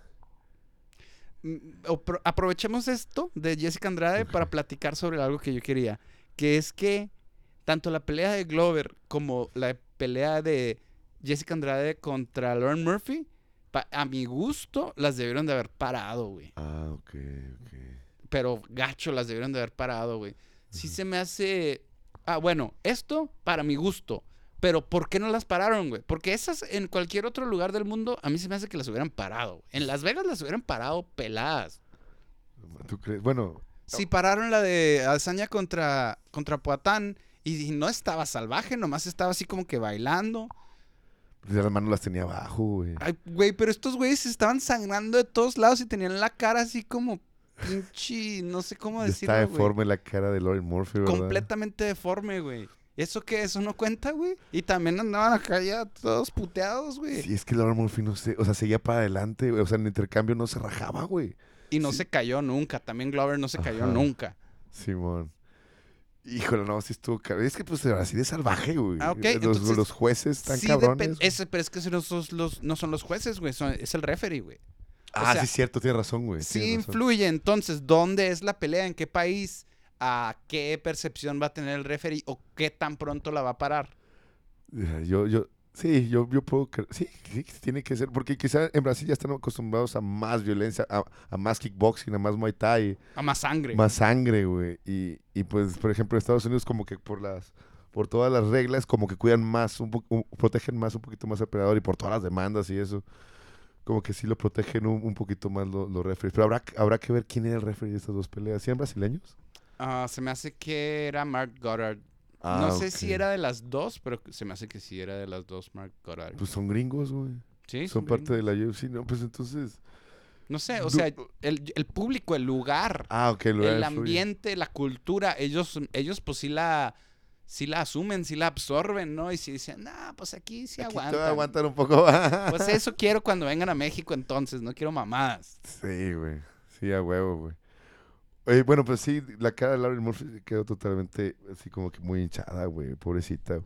Mm, apro- aprovechemos esto de Jessica Andrade para platicar sobre algo que yo quería, que es que tanto la pelea de Glover como la pelea de Jessica Andrade contra Lauren Murphy, a mi gusto, las debieron de haber parado, güey. Ah, ok, ok. Pero gacho, las debieron de haber parado, güey. Sí se me hace... Ah, bueno, esto para mi gusto. Pero ¿por qué no las pararon, güey? Porque esas en cualquier otro lugar del mundo, a mí se me hace que las hubieran parado. güey. En Las Vegas las hubieran parado peladas. ¿Tú crees? Bueno, Sí, pararon la de Hazaña contra, contra Poatán y, y no estaba salvaje, nomás estaba así como que bailando. Pues las manos las tenía abajo, güey. Ay, güey, pero estos güeyes estaban sangrando de todos lados y tenían la cara así como pinche, no sé cómo Ya decirlo, está güey. deforme la cara de Lauren Murphy, ¿verdad? Completamente deforme, güey. ¿Eso qué? ¿Eso no cuenta, güey? Y también andaban acá ya todos puteados, güey. Sí, es que Lauren Murphy no sé, o sea, seguía para adelante, güey. O sea, en el intercambio no se rajaba, güey. Y no sí. se cayó nunca. También Glover no se cayó Ajá. nunca. Simón. Híjole, no, sí estuvo caro. Es que pues así de salvaje, güey. Ah, ok, Los, entonces, los jueces están Sí, cabrones. ese, pero es que no son los, no son los jueces, güey. son- es el referee, güey. ah, sea, sí, cierto, tienes razón, güey. Sí razón. influye. Entonces, ¿dónde es la pelea? ¿En qué país? ¿A qué percepción va a tener el referee? ¿O qué tan pronto la va a parar? Yo, yo, sí, yo, yo puedo creer. Sí, sí, tiene que ser. Porque quizá en Brasil ya están acostumbrados a más violencia, a, a más kickboxing, a más muay thai, A más sangre. más sangre, güey. Y, y pues, por ejemplo, en Estados Unidos, como que por las. Por todas las reglas, como que cuidan más, un un- protegen más un poquito más al peleador y por todas las demandas y eso, como que sí lo protegen un, un poquito más lo- los referees. Pero habrá, habrá que ver quién era el referee de estas dos peleas. ¿Sí eran brasileños? Ah, se me hace que era Mark Goddard. Ah, no sé si era de las dos, pero se me hace que sí era de las dos Mark Goddard. Pues son gringos, güey. sí, Son parte de la UFC. No, pues entonces. No sé, o sea, el, el público, el lugar, Ah, ok, lo el influye. ambiente, la cultura, ellos, ellos pues sí la, sí la asumen, sí la absorben, ¿no? Y si dicen, nah, pues aquí sí Aquí aguantan un poco. Pues eso quiero cuando vengan a México entonces, no quiero mamadas. Sí, güey. Sí, a huevo, güey. Bueno, pues sí, la cara de Lauren Murphy quedó totalmente así como que muy hinchada, güey. Pobrecita.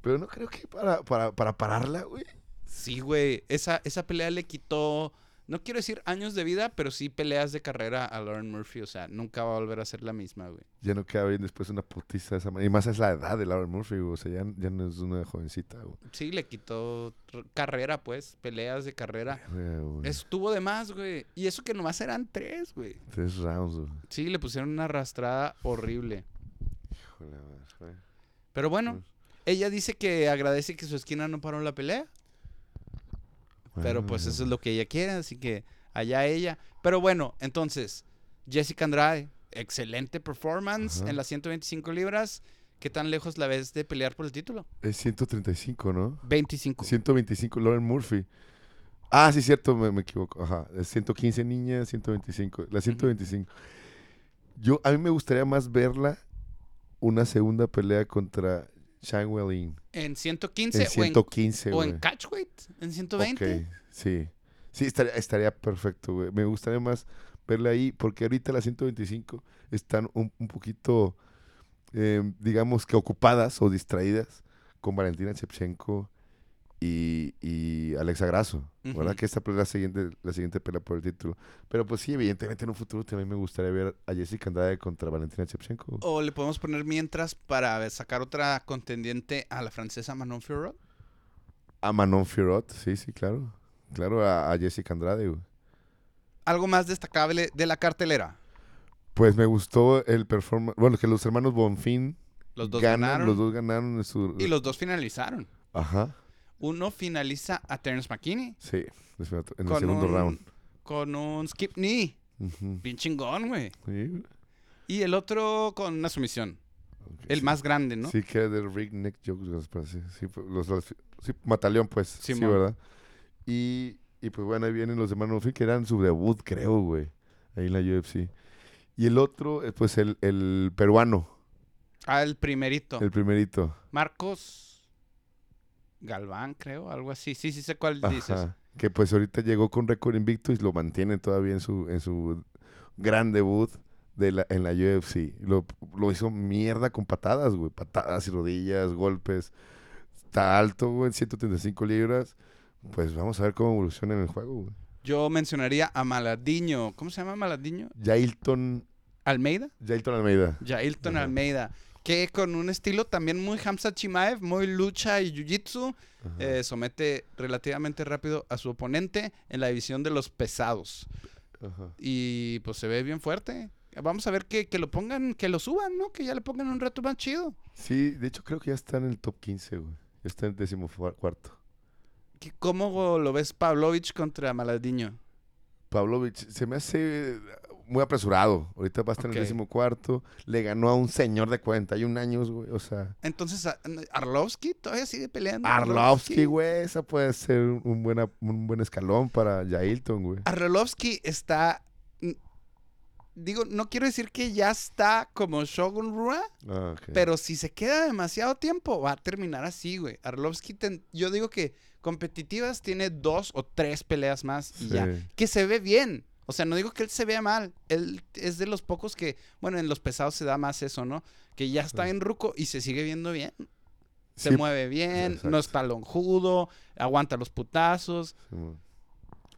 Pero no creo que para, para, para pararla, güey. Sí, güey, esa, esa pelea le quitó, no quiero decir años de vida, pero sí peleas de carrera a Lauren Murphy, o sea, nunca va a volver a ser la misma, güey. Ya no queda bien después una putiza de esa manera. Y más es la edad de Lauren Murphy, güey. O sea, ya, ya no es una jovencita, güey. Sí, le quitó carrera, pues, peleas de carrera. Estuvo de más, güey. Y eso que nomás eran tres, güey. Tres rounds, güey. Sí, le pusieron una arrastrada horrible. Híjole, güey. Pero bueno, ella dice que agradece que su esquina no paró la pelea. Pero pues eso es lo que ella quiere, así que allá ella. Pero bueno, entonces, Jessica Andrade, excelente performance Ajá. en las 125 libras. ¿Qué tan lejos la ves de pelear por el título? Es 135, ¿no? 25. 125, Lauren Murphy. Ah, sí, cierto, me, me equivoco. Ajá, es 115 niñas, 125. La 125. Yo, a mí me gustaría más verla una segunda pelea contra Weilin. ¿En 115 En o en 115, O güey. en catchweight, en 120. Ok, sí. Sí, estaría, estaría perfecto, güey. Me gustaría más verla ahí, porque ahorita las 125 están un, un poquito, eh, digamos que ocupadas o distraídas con Valentina Shevchenko y, y Alexa Grasso, ¿verdad? Que esta es la siguiente, la siguiente pelea por el título. Pero pues sí, evidentemente en un futuro también me gustaría ver a Jessica Andrade contra Valentina Shevchenko. O le podemos poner mientras para sacar otra contendiente a la francesa Manon Fiorot. A Manon Fiorot, sí, sí, claro. Claro, a, a Jessica Andrade, güey. Algo más destacable de la cartelera. Pues me gustó el performance. Bueno, que los hermanos Bonfin Los dos ganan, ganaron los dos ganaron en su. y los dos finalizaron. Ajá, Uno finaliza a Terence McKinney sí, en el segundo un, round. con un skip knee. Bien chingón, güey. Sí, Y el otro con una sumisión. El sí. más grande, ¿no? Sí, que era del Rick Neck Jokes, sí, sí, fue- los, los- sí, Mataleón, pues, sí. ¿verdad? Y, y pues bueno, ahí vienen los hermanos Bonfin, que eran su debut, creo, güey, ahí en la UFC. Y el otro, eh, pues el, el peruano, Ah, el primerito. el primerito. Marcos Galván, creo, algo así. Sí, sí sé cuál dices. Que pues ahorita llegó con récord invicto y lo mantiene todavía en su, en su gran debut de la, en la UFC. Lo, lo hizo mierda con patadas, güey. Patadas y rodillas, golpes. Está alto, güey, 135 libras. Pues vamos a ver cómo evoluciona en el juego, güey. Yo mencionaría a Maladiño. ¿Cómo se llama Maladiño? Jailton, ¿Almeida? Jailton Almeida. Jailton Ajá. Almeida. Que con un estilo también muy Hamza Chimaev, muy lucha y jiu-jitsu, eh, somete relativamente rápido a su oponente en la división de los pesados. Ajá. Y pues se ve bien fuerte. Vamos a ver que, que lo pongan, que lo suban, ¿no? Que ya le pongan un reto más chido. Sí, de hecho creo que ya está en el top 15, güey. Ya está en el décimo cuarto. ¿Qué- ¿Cómo lo ves Pavlovich contra Maladiño? Pavlovich se me hace muy apresurado. Ahorita va a estar en el décimo cuarto. Le ganó a un señor de 41 años, güey. O sea, Entonces, ¿a- Arlovsky todavía sigue peleando. Arlovsky, güey. Esa puede ser un, buena, un buen escalón para Jailton, güey. Arlovsky está. Digo, no quiero decir que ya está como Shogun Rua, Ah, ok. pero si se queda demasiado tiempo, va a terminar así, güey. Arlovsky, ten- yo digo que competitivas tiene dos o tres peleas más y ya. Que se ve bien. O sea, no digo que él se vea mal. Él es de los pocos que, bueno, en los pesados se da más eso, ¿no? Que ya está en ruco y se sigue viendo bien. Se Sí, mueve bien, exacto. no está lonjudo, aguanta los putazos.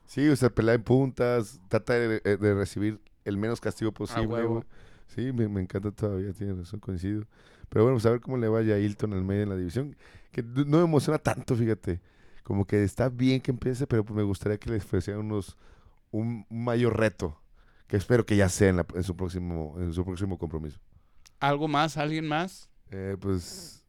Sí, o sea, pelea en puntas, trata de, eh, de recibir el menos castigo posible. Sí, me, me encanta todavía, tiene razón, coincido. Pero bueno, pues a ver cómo le vaya a Hilton al medio en la división. Que no me emociona tanto, fíjate. Como que está bien que empiece, pero pues me gustaría que les ofrecieran unos, un, mayor reto. Que espero que ya sea en, la- en su, próximo, en su próximo compromiso. ¿Algo más? ¿Alguien más? Eh, pues,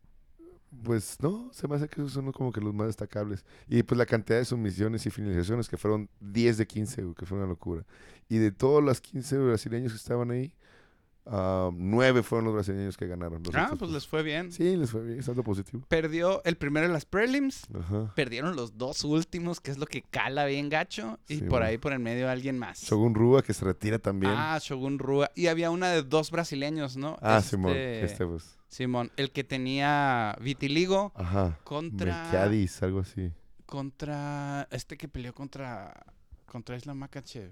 pues no, se me hace que esos son como que los más destacables. Y pues la cantidad de sumisiones y finalizaciones que fueron 10 de 15, güey, que fue una locura. Y de todos los 15 brasileños que estaban ahí, ah, 9 fueron los brasileños que ganaron. Los Ah, pues les fue bien. Sí, les fue bien, es algo positivo. Perdió el primero en las prelims. Ajá. Perdieron los dos últimos, que es lo que cala bien gacho. Y Sí, por bueno. ahí por el medio alguien más. Shogun Rua, que se retira también. Ah, Shogun Rua. Y había una de dos brasileños, ¿no? Ah, Este, Simón, este pues. Simón, el que tenía vitiligo Ajá. contra. Mercadis, algo así. Contra. Este que peleó contra. Contra Islam Makachev.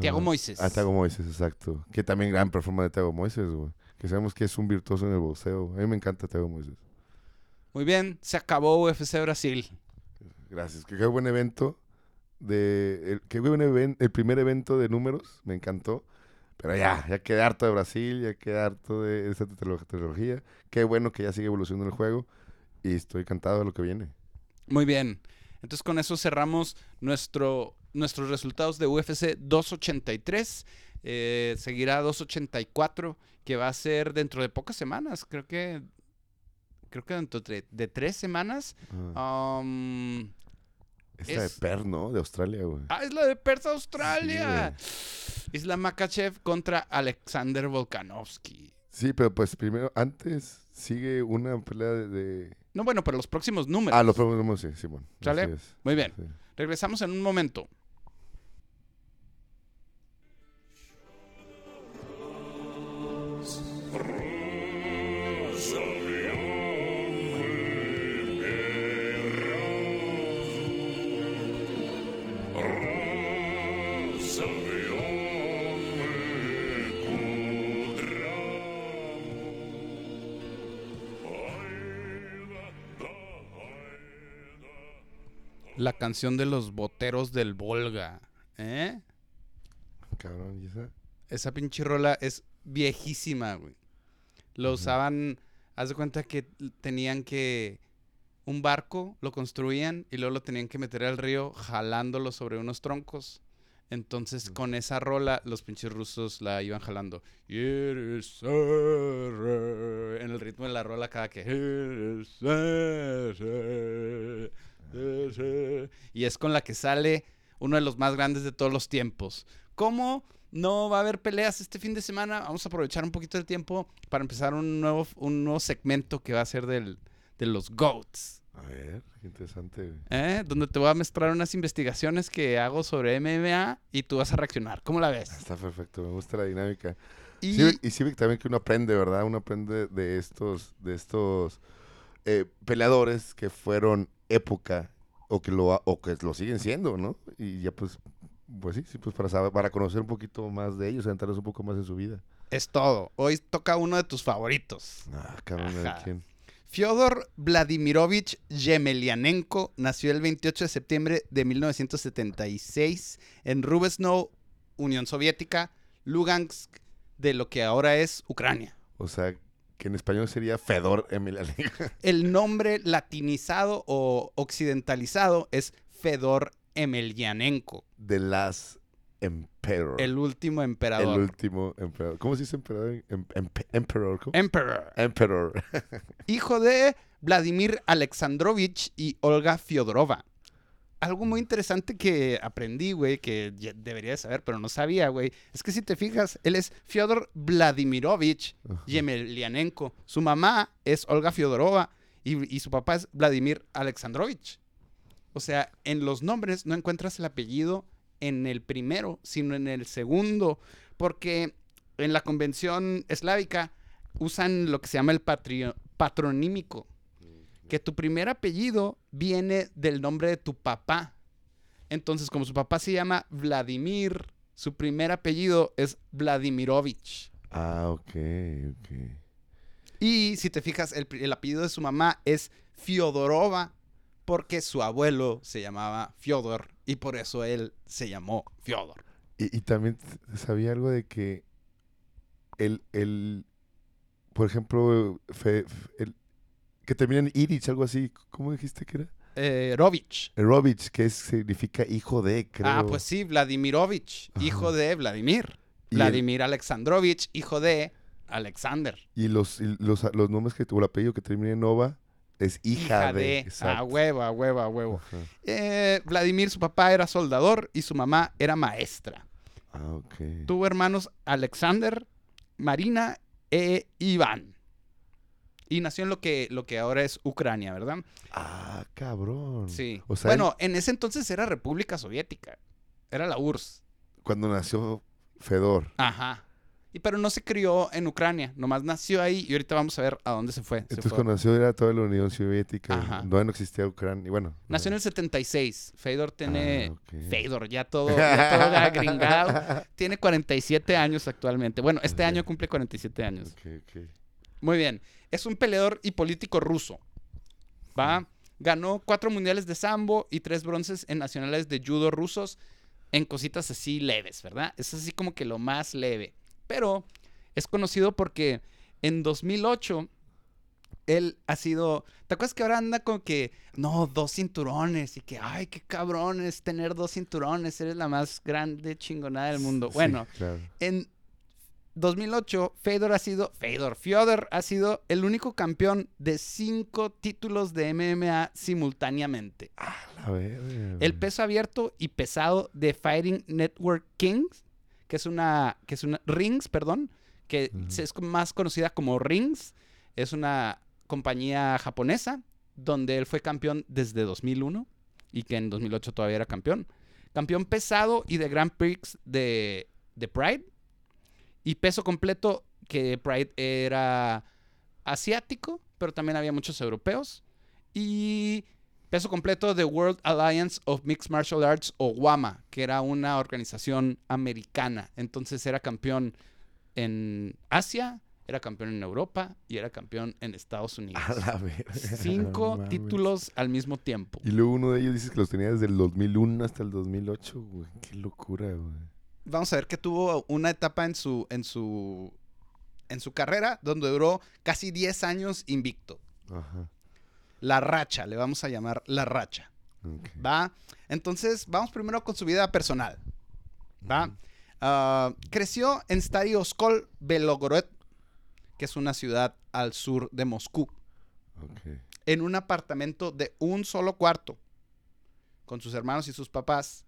Tiago. Moises. Ah, Thiago Moises, exacto. Que también gran performance de Thiago Moises, güey. Que sabemos que es un virtuoso en el boxeo. A mí me encanta Thiago Moises. Muy bien, se acabó UFC Brasil. Gracias. Que qué buen evento. De, el, qué buen evento. El primer evento de números. Me encantó. Pero ya, ya quedé harto de Brasil. Ya quedé harto de esta trilogía. Qué bueno que ya sigue evolucionando el juego. Y estoy encantado de lo que viene. Muy bien. Entonces con eso cerramos nuestro, nuestros resultados de UFC 283. Eh, seguirá 284, que va a ser dentro de pocas semanas. Creo que. Creo que dentro de, de tres semanas. Ah, Um, Esta de es- Per, ¿no? De Australia, güey. ah, es la de Perth Australia. Isla Makachev contra Alexander Volkanovski. Sí, pero pues primero, antes sigue una pelea de... de- No, bueno, pero los próximos números. Ah, los próximos, sí, Simón. ¿Sale? Así es. Muy bien. Sí. Regresamos en un momento. La canción de los boteros del Volga. ¿Eh? Cabrón, ¿y esa? Esa pinche rola es viejísima, güey. Lo usaban, haz de cuenta que tenían que un barco, lo construían y luego lo tenían que meter al río jalándolo sobre unos troncos. Entonces, con esa rola, los pinches rusos la iban jalando. En el ritmo de la rola, cada que. Y es con la que sale uno de los más grandes de todos los tiempos. ¿Cómo no va a haber peleas este fin de semana? Vamos a aprovechar un poquito el tiempo para empezar un nuevo, un nuevo segmento que va a ser del, de los GOATs. A ver, qué interesante. ¿eh? Donde te voy a mostrar unas investigaciones que hago sobre MMA y tú vas a reaccionar. ¿Cómo la ves? Está perfecto, me gusta la dinámica. Y Sí, y sí también que uno aprende, ¿verdad? Uno aprende de estos, de estos eh, peleadores que fueron época o que lo o que lo siguen siendo, ¿no? Y ya pues, pues sí, sí, pues para saber, para conocer un poquito más de ellos, entrarnos un poco más en su vida. es todo. Hoy toca uno de tus favoritos. Ah, cabrón, Ajá. quién. Fyodor Vladimirovich Yemelianenko nació el 28 de septiembre de 1976 en Rubesno, Unión Soviética, Lugansk, de lo que ahora es Ucrania. O sea, que en español sería Fedor Emelianenko. El nombre latinizado o occidentalizado es Fedor Emelianenko, The Last Emperor. el último El emperador. último emperador. ¿Cómo se dice emperador? Em- empe- emperor. ¿cómo? Emperor. Emperor. hijo de Vladimir Alexandrovich y Olga Fyodorova. Algo muy interesante que aprendí, güey, que debería de saber, pero no sabía, güey, es que si te fijas, él es Fyodor Vladimirovich Ajá. Yemelianenko. Su mamá es Olga Fyodorova y, y su papá es Vladimir Alexandrovich. O sea, en los nombres no encuentras el apellido en el primero, sino en el segundo, porque en la convención eslávica usan lo que se llama el patrio- patronímico, que tu primer apellido viene del nombre de tu papá. Entonces, como su papá se llama Vladimir, su primer apellido es Vladimirovich. Ah, ok, ok. Y si te fijas, el, apellido de su mamá es Fyodorova, porque su abuelo se llamaba Fyodor y por eso él se llamó Fyodor. Y, y también sabía algo de que el, el por ejemplo, fe- el, que termina en Irich, algo así. ¿Cómo dijiste que era? Eh, Rovich. Rovich, que es- significa hijo de, creo. Ah, pues sí, Vladimirovich, hijo de Vladimir. Y el- Vladimir Alexandrovich, hijo de Alexander. Y los, y los, los nombres que, o el apellido que termina en Nova es hija, de. A exacto. huevo, a huevo, a huevo. Eh, Vladimir, su papá era soldador y su mamá era maestra. Ah, ok. Tuvo hermanos Alexander, Marina e Iván. Y nació en lo que, lo que ahora es Ucrania, ¿verdad? Ah, cabrón. Sí. O sea, bueno, en ese entonces era República Soviética. Era la URSS. cuando nació Fedor. Ajá. Y pero no se crió en Ucrania, nomás nació ahí y ahorita vamos a ver a dónde se fue. Se Entonces fue. cuando nació era toda la Unión Soviética. Ajá. No, no existía Ucrania. Y bueno. Nació en el 76. Fedor tiene... Ah. Fedor, ya todo, ya todo agringado. Tiene 47 años actualmente. Bueno, este año cumple 47 años. Ok, ok. Muy bien. Es un peleador y político ruso. ¿Va? Ganó cuatro mundiales de sambo y tres bronces en nacionales de judo rusos en cositas así leves, ¿verdad? Es así como que lo más leve. Pero es conocido porque en 2008 él ha sido... ¿Te acuerdas que ahora anda con que, no, dos cinturones y que, ay, qué cabrón es tener dos cinturones, eres la más grande chingonada del mundo? Sí, Bueno, claro. en 2008, Fedor ha sido, Fedor, Fyodor ha sido el único campeón de cinco títulos de MMA simultáneamente. A ver. El peso abierto y pesado de Fighting Network Kings, que es una, que es una, Rings, perdón, que es más conocida como Rings, es una compañía japonesa donde él fue campeón desde 2001 y que en 2008 todavía era campeón. Campeón pesado y de Grand Prix de, de Pride. Y peso completo, que Pride era asiático, pero también había muchos europeos. Y peso completo de World Alliance of Mixed Martial Arts, o WAMA, que era una organización americana. Entonces era campeón en Asia, era campeón en Europa y era campeón en Estados Unidos. A la verga. Cinco no títulos al mismo tiempo. Y luego uno de ellos dices que los tenía desde el 2001 hasta el 2008, güey. Qué locura, güey. Vamos a ver que tuvo una etapa en su, en su, en su carrera donde duró casi 10 años invicto. Ajá. La racha, le vamos a llamar la racha. ¿Va? Entonces, vamos primero con su vida personal. ¿Va? Ah, creció en Stadio Oskol Belgorod, que es una ciudad al sur de Moscú, en un apartamento de un solo cuarto, con sus hermanos y sus papás,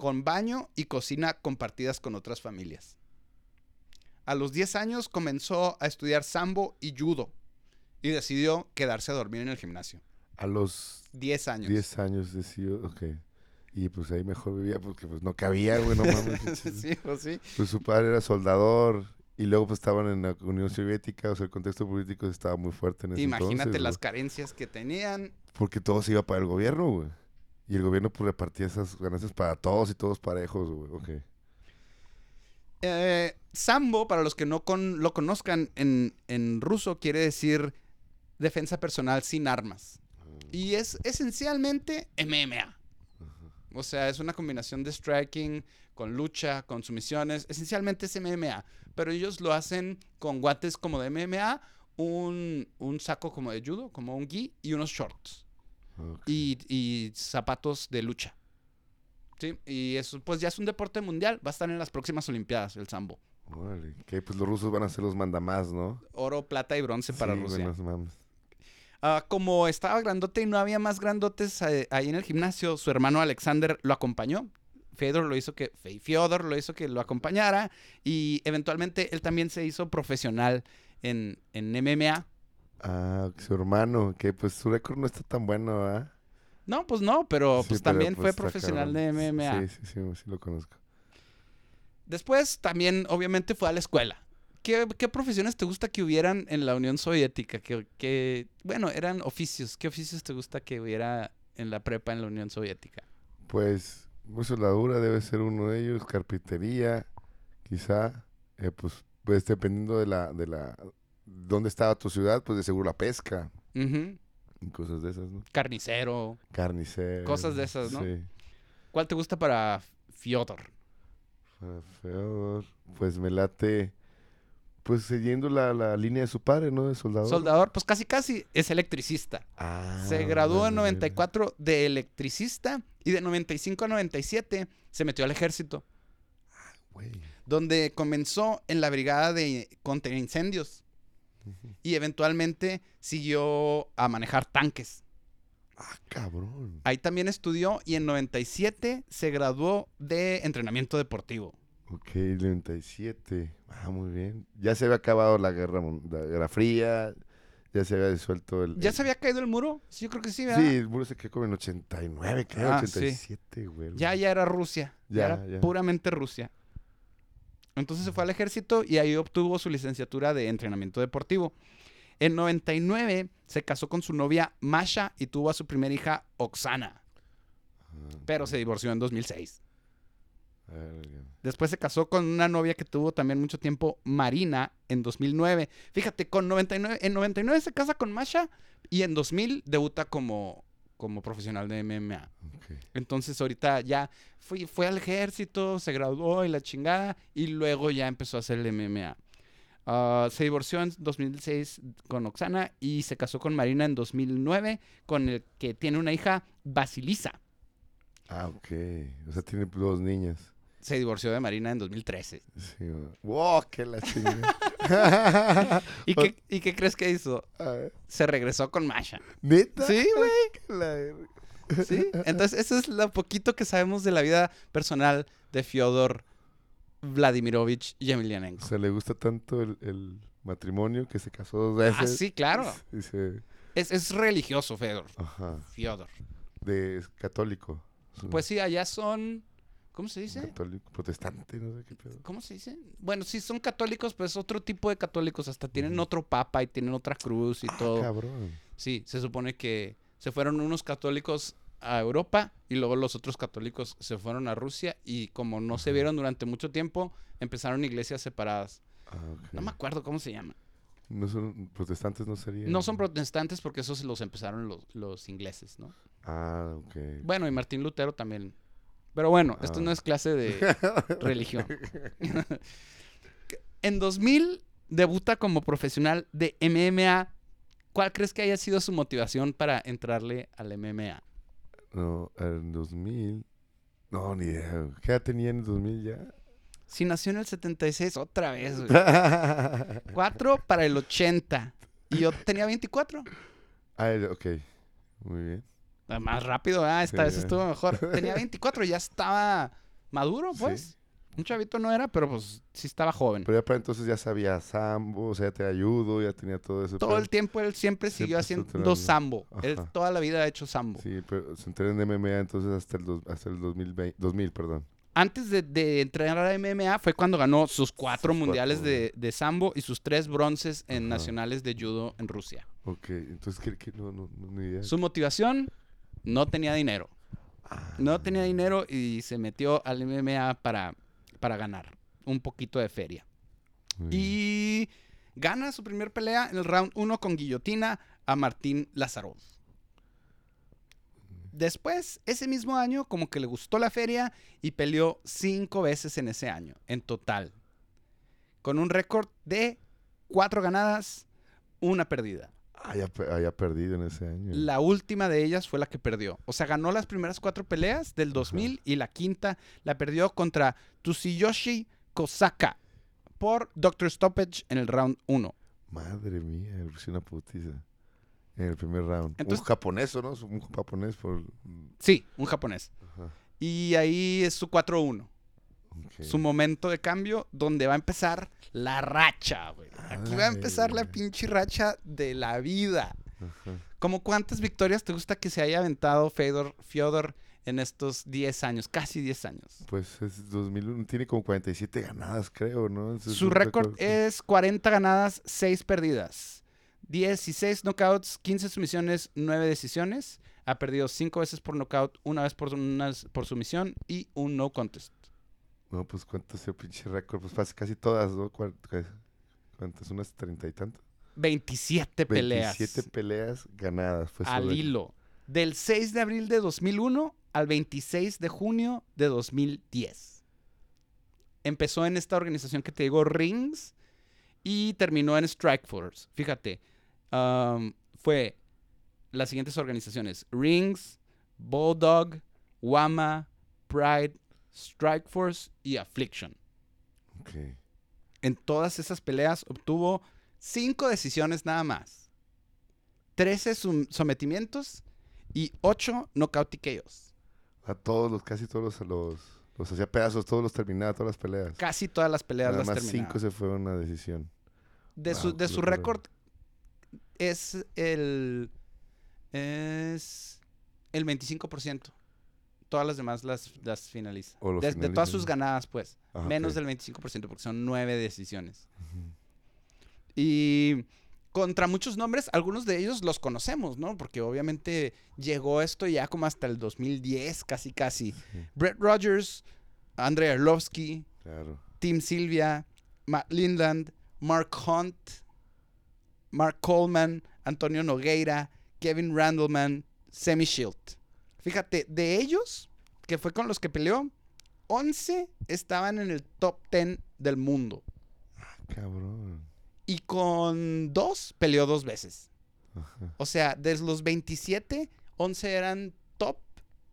con baño y cocina compartidas con otras familias. A los 10 años comenzó a estudiar sambo y judo y decidió quedarse a dormir en el gimnasio. A los 10 años. 10 años decidió, ok. Y pues ahí mejor vivía porque pues no cabía, güey, no mames. sí, pues sí. Pues su padre era soldador y luego pues estaban en la Unión Soviética, o sea, el contexto político estaba muy fuerte en ese Imagínate entonces, las güey. carencias que tenían. Porque todo se iba para el gobierno, güey. Y el gobierno pues repartía esas ganancias para todos y todos parejos, güey. Ok. Eh, sambo, para los que no con- lo conozcan en, en ruso, quiere decir defensa personal sin armas. Y es esencialmente MMA. O sea, es una combinación de striking con lucha, con sumisiones. Esencialmente es MMA. Pero ellos lo hacen con guantes como de MMA, un, un saco como de judo, como un gi, y unos shorts. Y, y zapatos de lucha. Sí, y eso pues ya es un deporte mundial. Va a estar en las próximas Olimpiadas, el sambo. Órale. Que pues los rusos van a ser los mandamás, ¿no? Oro, plata y bronce para Sí, Rusia. mames. Ah, como estaba grandote y no había más grandotes eh, ahí en el gimnasio, su hermano Alexander lo acompañó. Fedor lo hizo que, Fyodor lo hizo que lo acompañara y eventualmente él también se hizo profesional en, en MMA. Ah, su hermano, que pues su récord no está tan bueno, ¿ah? No, pues no, pero Sí, pues pero, también pues, fue está profesional de. MMA. Sí, sí, sí, sí, lo conozco. Después también, obviamente, fue a la escuela. ¿Qué, qué profesiones te gusta que hubieran en la Unión Soviética? Que, que, bueno, eran oficios. ¿Qué oficios te gusta que hubiera en la prepa en la Unión Soviética? Pues, soldadura debe ser uno de ellos, carpintería, quizá, eh, pues, pues dependiendo de la, de la, dónde estaba tu ciudad, pues de seguro la pesca y cosas de esas, ¿no? Carnicero. Carnicero. Cosas de esas, ¿no? Sí. ¿Cuál te gusta para Fyodor? Para pues me late, pues siguiendo la, la línea de su padre, ¿no? De soldador. Soldador, pues casi casi es electricista. Ah, Se graduó en órale. 94 de electricista y de 95 a 97 se metió al ejército, Güey. donde comenzó en la brigada de y eventualmente siguió a manejar tanques. Ah, cabrón. Ahí también estudió y en 97 se graduó de entrenamiento deportivo. Ok, 97. Ah, muy bien. Ya se había acabado la guerra, mun- la guerra fría, ya se había disuelto el... ¿Ya se había caído el muro? Sí, yo creo que sí, ¿verdad? Sí, el muro se quedó como en 89, creo, Ah, sí. 87, güey. Ya, ya era Rusia. Ya, Ya, era ya. puramente Rusia. Entonces se fue al ejército y ahí obtuvo su licenciatura de entrenamiento deportivo. En 99 se casó con su novia Masha y tuvo a su primera hija Oksana, Ah, pero se divorció en 2006. verga. Después se casó con una novia que tuvo también mucho tiempo, Marina, en 2009. Fíjate, con 99, en 99 se casa con Masha y en 2000 debuta como, como profesional de MMA. Entonces ahorita ya fue, fue al ejército, se graduó y la chingada, y luego ya empezó a hacer el MMA. Ah, se divorció en 2006 con Oksana y se casó con Marina en 2009, con el que tiene una hija, Basilisa. Ah, ok. O sea, tiene dos niñas. Se divorció de Marina en 2013. Sí, güey. ¡Wow! ¡Qué la chingada! ¿Y qué, ¿Y qué crees que hizo? A ver, Se regresó con Masha. ¿Neta? Sí, güey. Sí. Entonces, eso es lo poquito que sabemos de la vida personal de Fyodor Vladimirovich O Yemelianenko. sea, le gusta tanto el, el matrimonio que se casó dos veces. Ah, sí, claro. Es, es religioso, Fedor. ajá, Fyodor. de es católico. Pues sí, allá son. ¿Cómo se dice? Católico, protestante, no sé qué pedo. ¿Cómo se dice? Bueno, sí, son católicos, pero es otro tipo de católicos. Hasta tienen otro papa y tienen otra cruz y Ah, todo. cabrón. Sí, se supone que se fueron unos católicos a Europa y luego los otros católicos se fueron a Rusia y como no se vieron durante mucho tiempo, empezaron iglesias separadas. Ah, ok. No me acuerdo cómo se llama. No son protestantes, no serían. No son protestantes porque esos los empezaron los, los ingleses, ¿no? Ah, ok. Bueno, y Martín Lutero también. Pero bueno, esto Ah. no es clase de religión. en 2000 debuta como profesional de MMA. ¿Cuál crees que haya sido su motivación para entrarle al MMA? No, en 2000. No, ni idea. ¿Qué edad tenía en 2000 ya? Si nació en el 76, otra vez. güey. Cuatro para el 80. Y yo tenía 24. ah, ok. Muy bien. Ah, Más rápido, ah, esta Sí, vez estuvo mejor. Tenía 24, ya estaba maduro, pues. Sí. Un chavito no era, pero pues sí estaba joven. Pero ya para entonces ya sabía sambo, o sea, ya te ayudo, ya tenía todo eso. Todo el tiempo él siempre siguió Siempre haciendo sambo. Él toda la vida ha hecho sambo. Sí, pero se enteró en MMA entonces hasta el, dos- hasta el 2020, 2000, perdón. Antes de, de entrenar a MMA fue cuando ganó sus cuatro Sus mundiales cuatro, de, de sambo y sus tres bronces en Ajá. nacionales de judo en Rusia. Ok, entonces, ¿qué, qué? No, no, no, ni idea. Su motivación, no tenía dinero. Ah, No tenía dinero y se metió al MMA para, para ganar un poquito de feria. Y gana su primer pelea en el round 1 con guillotina a Martín Lazarov. Después, ese mismo año, como que le gustó la feria y peleó cinco veces en ese año, en total. Con un récord de cuatro ganadas, una perdida. Haya, pe- haya perdido en ese año. La última de ellas fue la que perdió. O sea, ganó las primeras cuatro peleas del 2000 y la quinta la perdió contra Tsuyoshi Kosaka por Doctor Stoppage en el round 1. Madre mía, puse una putiza. En el primer round. Entonces- un japonés, ¿o no? Un japonés por... Sí, un japonés. Ajá, Y ahí es su 4-1. Ok. Su momento de cambio donde va a empezar la racha, güey. Aquí va a empezar la pinche racha de la vida. Ajá. ¿Cómo cuántas victorias te gusta que se haya aventado Fedor, Fyodor en estos 10 años? Casi 10 años. Pues es 2001, tiene como 47 ganadas, creo, ¿no? Es Su récord es 40 ganadas, 6 perdidas. 16 knockouts, 15 sumisiones, 9 decisiones. Ha perdido 5 veces por knockout, una vez por, unas- por sumisión y un no contest. No, pues ¿cuánto es el pinche récord? Pues casi- todas, ¿no? ¿Cuál- qué- ¿Cuántas? ¿Unas treinta y tantas? 27 peleas 27 peleas ganadas. Fue al hilo. Del 6 de abril de 2001 al 26 de junio de 2010. Empezó en esta organización que te digo, Rings, y terminó en Strikeforce. Fíjate, um, fue las siguientes organizaciones: Rings, Bulldog, Wama, Pride, Strikeforce y Affliction. Ok. En todas esas peleas obtuvo cinco decisiones nada más. 13 sum- sometimientos y 8 knockout TKOs. A todos los, casi todos los, los, los hacía pedazos, todos los terminaba, todas las peleas. Casi todas las peleas Nada las más terminaba. cinco se fueron a decisión. De su, de su récord es el es el 25%. Todas las demás las, las finaliza. O De, de todas sus ganadas, pues. Ah, Menos del 25% porque son nueve decisiones. Y contra muchos nombres, algunos de ellos los conocemos, ¿no? Porque obviamente llegó esto ya como hasta el 2010, casi casi. Sí, Brett Rogers, Andrei Arlovsky, claro. Tim Silvia, Matt Lindland, Mark Hunt, Mark Coleman, Antonio Nogueira, Kevin Randleman, Semi Shield. Fíjate, de ellos, que fue con los que peleó, 11 estaban en el top 10 del mundo. Cabrón. Y con dos peleó dos veces. Ajá. O sea, de los 27, 11 eran top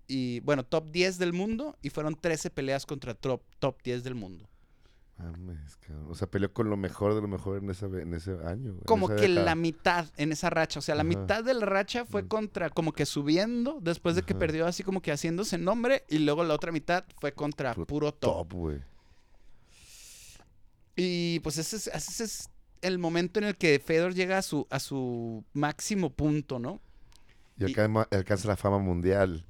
y, bueno, top 10 del mundo y fueron 13 peleas contra top, top 10 del mundo. Mames, cabrón. O sea, peleó con lo mejor de lo mejor en ese, en ese año. en Como esa que década. la mitad en esa racha, o sea, la Ajá. mitad de la racha fue Mm. contra, como que subiendo después de que Ajá. perdió así como que haciéndose nombre y luego la otra mitad fue contra Puro puro top. Top, güey. Y pues ese es, ese es el momento en el que Fedor llega a su, a su máximo punto, ¿no? Y Y- alcanza la fama mundial.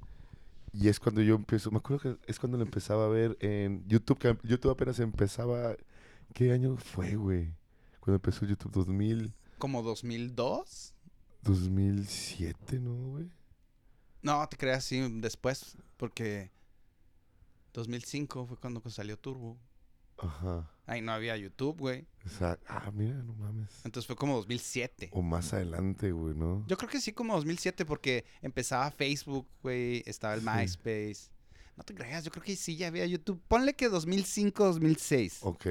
Y es cuando yo empiezo, me acuerdo que es cuando lo empezaba a ver en YouTube, que YouTube apenas empezaba, ¿qué año fue, güey? Cuando empezó YouTube, 2000, Como 2002. 2007, ¿no, güey? No, te creas, sí, después, porque 2005 fue cuando salió Turbo. Ajá. Ahí no había YouTube, güey. O sea, ah, mira, no mames. Entonces fue como 2007. O más adelante, güey, ¿no? Yo creo que sí como 2007 porque empezaba Facebook, güey, estaba el Sí. MySpace. No te creas, yo creo que sí ya había YouTube. Ponle que 2005, 2006. Ok.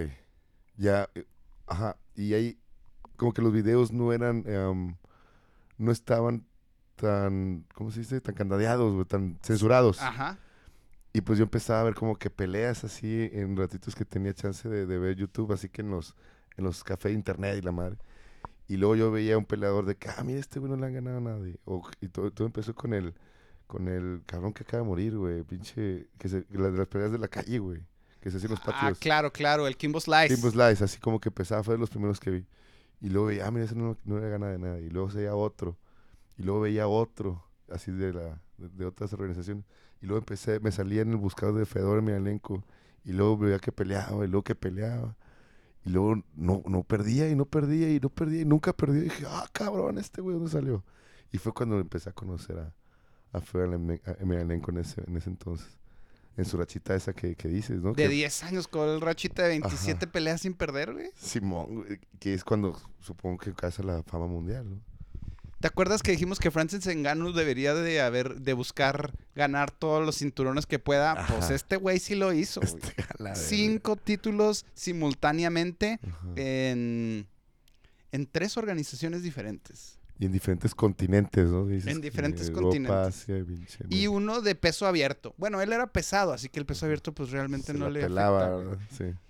Ya, eh, ajá. Y ahí, como que los videos no eran, em, no estaban tan, ¿cómo se dice? Tan candadeados, güey, tan censurados. Ajá. Y pues yo empezaba a ver como que peleas así en ratitos que tenía chance de, de ver YouTube, así que en los, en los cafés de internet y la madre. Y luego yo veía un peleador de que, ah, mira, este güey no le han ganado a nadie. O, y todo, todo empezó con el, con el cabrón que acaba de morir, güey. Pinche, que se, las, las peleas de la calle, güey. Que se hacían los Ah, patios. claro, claro, el Kimbo Slice. Kimbo Slice, así como que empezaba, fue de los primeros que vi. Y luego veía, ah, mira, ese no, no le gana de nada. Y luego veía otro. Y luego veía otro, así de, la, de, de otras organizaciones. Y luego empecé, me salía en el buscador de Fedor en mi elenco. Y luego veía que peleaba, y luego que peleaba. Y luego no, no perdía, y no perdía, y no perdía, y nunca perdía. Y dije, ah, cabrón, este güey, ¿dónde salió? Y fue cuando empecé a conocer a, a Fedor en mi- en mi elenco en ese, en ese entonces. En su rachita esa que, que dices, ¿no? De Que- 10 años con el rachita de 27 peleas sin perder, güey. Simón, que es cuando supongo que casa la fama mundial, ¿no? ¿Te acuerdas que dijimos que Francis Ngannou debería de haber de buscar ganar todos los cinturones que pueda? Pues este güey sí lo hizo. Este. Cinco títulos simultáneamente Ajá. en, en tres organizaciones diferentes. Y en diferentes continentes, ¿no? Dices En diferentes Europa, continentes. Asia, Y uno de peso abierto. Bueno, él era pesado, así que el peso abierto pues realmente Se no le pelaba, afecta.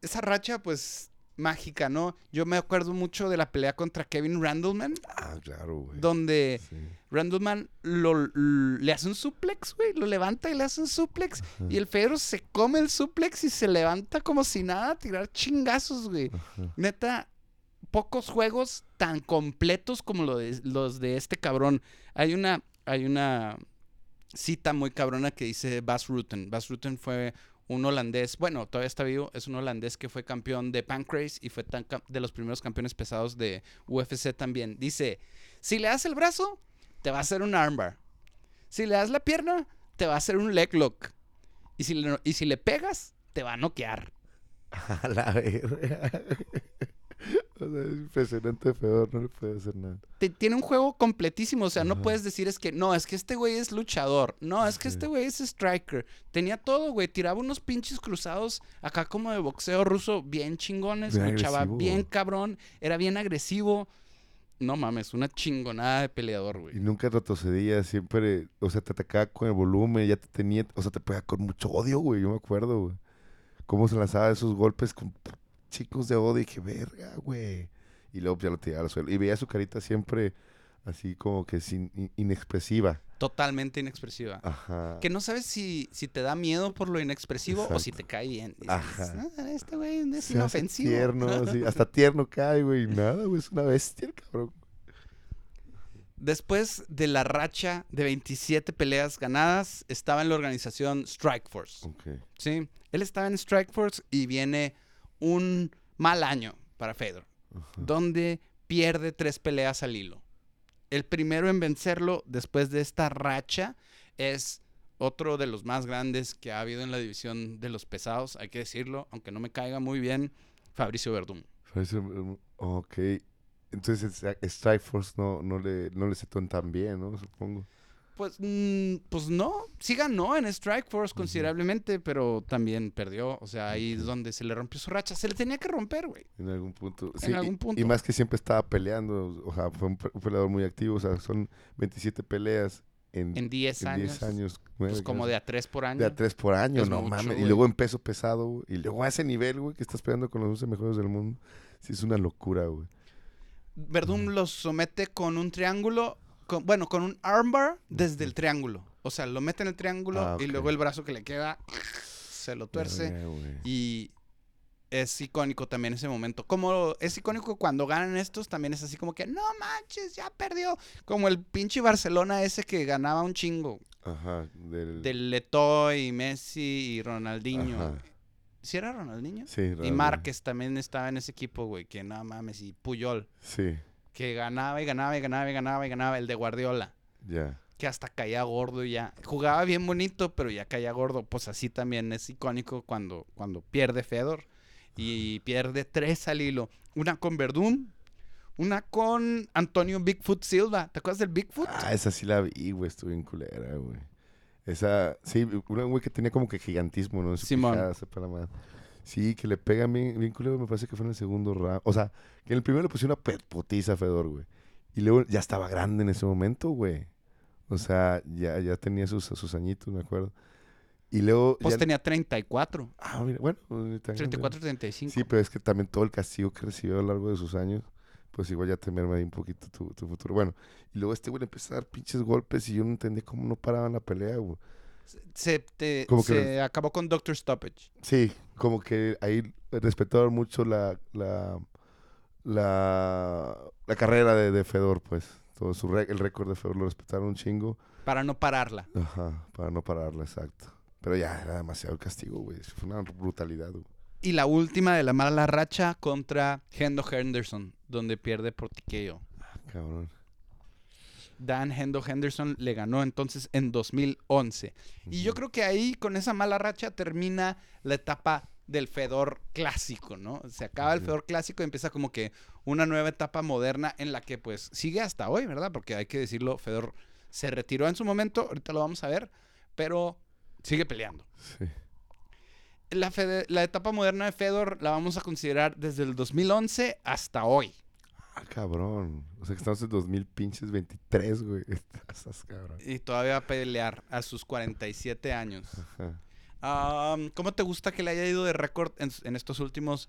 Esa racha pues mágica, ¿no? Yo me acuerdo mucho de la pelea contra Kevin Randleman, Ah, claro, güey. donde Sí. Randleman lo, le hace un suplex, güey, lo levanta y le hace un suplex. Ajá, Y el Fedor se come el suplex y se levanta como si nada a tirar chingazos, güey. ajá. Neta, pocos juegos tan completos como lo de- los de este cabrón. Hay una, hay una cita muy cabrona que dice Bas Rutten. Bas Rutten fue un holandés, bueno, todavía está vivo, es un holandés que fue campeón de Pancrase y fue tan de los primeros campeones pesados de UFC también. Dice, si le das el brazo, te va a hacer un armbar. Si le das la pierna, te va a hacer un leg lock. Y si le, y si le pegas, te va a noquear. A la verga. O sea, es impresionante Fedor, no le puede hacer nada. te- tiene un juego completísimo. O sea, no Ajá. puedes decir es que no, es que este güey es luchador. No, es que Sí. este güey es striker. Tenía todo, güey. Tiraba unos pinches cruzados acá como de boxeo ruso bien chingones. Bien luchaba agresivo. bien cabrón. Era bien agresivo. No mames, una chingonada de peleador, Y güey. nunca retrocedía, siempre, o sea, te atacaba con el volumen, ya te tenía, o sea, te pegaba con mucho odio, güey, yo me acuerdo, güey. Cómo se lanzaba esos golpes con chicos de odio, y dije, verga, güey. Y luego ya lo tiraba al suelo. Y veía su carita siempre así como que sin, in- inexpresiva. Totalmente inexpresiva. Ajá. Que no sabes si, si te da miedo por lo inexpresivo o si te cae bien. Dices, Ajá. "Ah, este güey es Se hace inofensivo. Tierno, así, hasta tierno cae, güey. Nada, güey, es una bestia, el cabrón. Después de la racha de 27 peleas ganadas, estaba en la organización Strikeforce. Ok. Sí, él estaba en Strikeforce y viene un mal año para Fedor, donde pierde tres peleas al hilo. El primero en vencerlo después de esta racha es otro de los más grandes que ha habido en la división de los pesados, hay que decirlo, aunque no me caiga muy bien, Fabricio Verdún. Parece, um, Ok. Entonces, Strikeforce no, no, le, no le tan bien, ¿no? Supongo. Pues, mm, pues no, sí ganó en Strikeforce considerablemente, pero también perdió. O sea, ahí es donde se le rompió su racha. Se le tenía que romper, güey. En algún punto. En Sí, algún punto. Y, más que siempre estaba peleando. O sea, fue un, pe- un peleador muy activo. O sea, son 27 peleas en, En 10 en años. 10 años. Pues como de a 3 por año. De a tres por año, Es no mucho, mames. Y luego en peso pesado, güey. Y luego a ese nivel, güey, que estás peleando con los 11 mejores del mundo. Sí, es una locura, güey. Verdún los somete con un triángulo, con- bueno, con un armbar desde el triángulo. O sea, lo mete en el triángulo Ah, y luego el brazo que le queda se lo tuerce. Y es icónico también ese momento. Como es icónico cuando ganan estos, también es así como que, no manches, ya perdió. Como el pinche Barcelona ese que ganaba un chingo. Ajá. Del, Del Letoy, Messi y Ronaldinho. Ajá. ¿Sí era Ronaldinho? Sí, Y realmente. Márquez también estaba en ese equipo, güey, que no mames, y Puyol, Sí, que ganaba y ganaba y ganaba y ganaba y ganaba, el de Guardiola, ya. que hasta caía gordo y ya. Jugaba bien bonito, pero ya caía gordo. Pues así también es icónico cuando, cuando pierde Fedor. y pierde tres al hilo. Una con Verdún, una con Antonio Bigfoot Silva. ¿Te acuerdas del Bigfoot? Ah, esa sí la vi, güey. Estuvo bien culera, güey. Esa, sí, una güey que tenía como que gigantismo, ¿no? En Simón. madre. Sí, que le pega bien, bien culero, me parece que fue en el segundo round. O sea, que en el primero le pusieron una putiza a Fedor, güey. Y luego ya estaba grande en ese momento, güey. O sea, ya, ya tenía sus, sus añitos, me acuerdo. Y luego... Pues ya- tenía 34, Ah, mira, bueno. ni tan grande. 34, 35. Sí, pero es que también todo el castigo que recibió a lo largo de sus años, pues igual ya te merma ahí un poquito tu, tu futuro. Bueno, y luego este güey le empezó a dar pinches golpes y yo no entendía cómo no paraban la pelea, güey. Se, te- Como que se acabó con Doctor Stoppage. Sí, como que ahí respetaron mucho la, la, la, la carrera de, de Fedor, pues. Todo su el récord de Fedor lo respetaron un chingo. Para no pararla. Ajá, para no pararla, exacto. Pero ya era demasiado el castigo, güey. Fue una brutalidad, güey. Y la última de la mala racha contra Hendo Henderson, donde pierde por TKO. Cabrón. Dan Hendo Henderson le ganó entonces en 2011. Y yo creo que ahí, con esa mala racha, termina la etapa del Fedor clásico, ¿no? Se acaba el. Fedor clásico y empieza como que una nueva etapa moderna en la que pues sigue hasta hoy, ¿verdad? Porque hay que decirlo, Fedor se retiró en su momento, ahorita lo vamos a ver, pero sigue peleando. Sí. La, Fede- la etapa moderna de Fedor la vamos a considerar desde el 2011 hasta hoy. Ah, cabrón. O sea que estamos en 2000 pinches 23, güey. Estás cabrón. Y todavía va a pelear a sus 47 años. Ajá. ¿Cómo te gusta que le haya ido de récord en, en estos últimos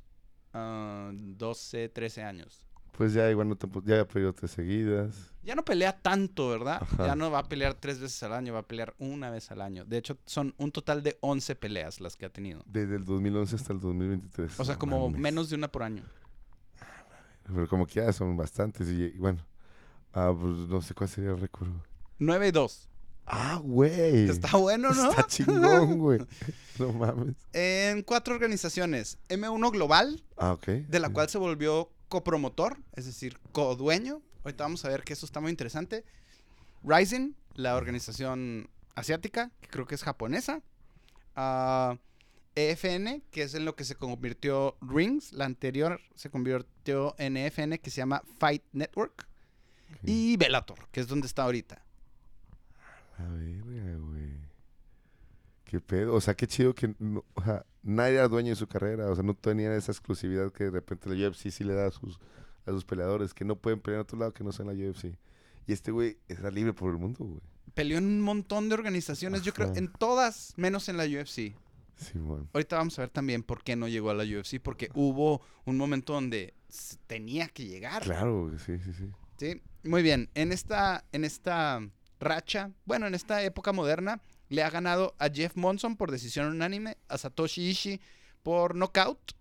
ah, 12, 13 años? Pues ya igual no te, ya había perdido tres seguidas. Ya no pelea tanto, ¿verdad? Ajá. Ya no va a pelear tres veces al año, va a pelear una vez al año. De hecho, son un total de 11 peleas las que ha tenido. Desde el 2011 hasta el 2023. O sea, como mames. menos de una por año. Pero como que ya son bastantes. Y, y bueno, ah, pues no sé cuál sería el récord. güey. 9 y 2. Ah, güey. Está bueno, ¿no? Está chingón, güey. No mames. En cuatro organizaciones. M1 Global, Ah, ok. de la cual se volvió copromotor, es decir, codueño. Ahorita vamos a ver que eso está muy interesante. Rising, la organización asiática, que creo que es japonesa. Ah, EFN, que es en lo que se convirtió Rings. La anterior se convirtió en EFN, que se llama Fight Network. Y Bellator, que es donde está ahorita. A ver, güey. Qué pedo. O sea, qué chido que no- o sea, nadie era dueño de su carrera. O sea, no tenían esa exclusividad que de repente la UFC sí le da a sus, a sus peleadores, que no pueden pelear en otro lado que no sea en la UFC. Y este güey era libre por el mundo, güey. Peleó en un montón de organizaciones, yo creo, en todas, menos en la UFC. Simón. Ahorita vamos a ver también por qué no llegó a la UFC, porque hubo un momento donde tenía que llegar. Claro, sí, sí, sí. ¿sí? Muy bien, en esta, en esta racha, bueno, en esta época moderna, le ha ganado a Jeff Monson por decisión unánime, a Satoshi Ishii por knockout,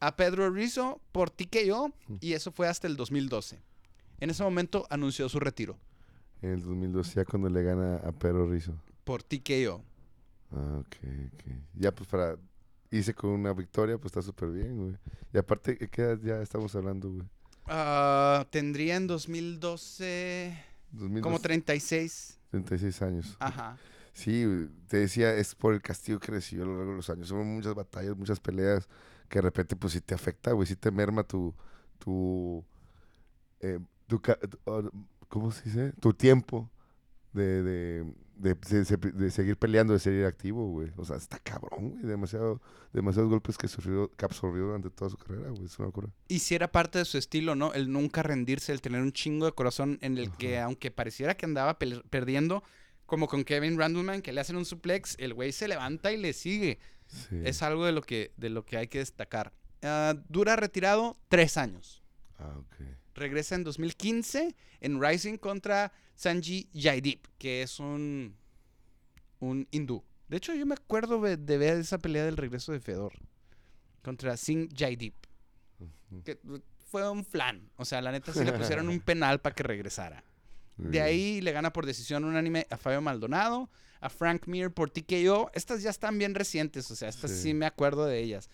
a Pedro Rizzo por TKO, y eso fue hasta el 2012. En ese momento anunció su retiro En el 2012, ya cuando le gana a Pedro Rizzo. por TKO. Ah, ok, ok. Ya, pues para irse con una victoria, pues está súper bien, güey. Y aparte, ¿qué edad ya estamos hablando, güey? Ah, tendría en 2012 como 2012, 36. 36 años. Ajá. Sí, te decía, es por el castigo que recibió a lo largo de los años. Son muchas batallas, muchas peleas que de repente, pues sí te afecta, güey, sí te merma tu. tu, eh, tu ah, ¿Cómo se dice? Tu tiempo de, de, de, de- seguir peleando, de seguir activo, güey. O sea, está cabrón, güey. Demasiado, demasiados golpes que, sufrió, que absorbió durante toda su carrera, güey. Es una locura. Y si era parte de su estilo, ¿no? El nunca rendirse, el tener un chingo de corazón en el que, aunque pareciera que andaba perdiendo, como con Kevin Randleman, que le hacen un suplex, el güey se levanta y le sigue. Sí. Es algo de lo que, de lo que hay que destacar. Ah, dura retirado tres años. Ah, ok. Regresa en 2015 en Rising contra Sanji Jaideep, que es un, un hindú. De hecho, yo me acuerdo de, de ver esa pelea del regreso de Fedor contra Singh Jaideep. Ujú. que fue un flan. O sea, la neta sí le pusieron un penal para que regresara. De ahí le gana por decisión unánime a Fabio Maldonado, a Frank Mir por TKO. Estas ya están bien recientes, o sea, estas sí, Sí. me acuerdo de ellas.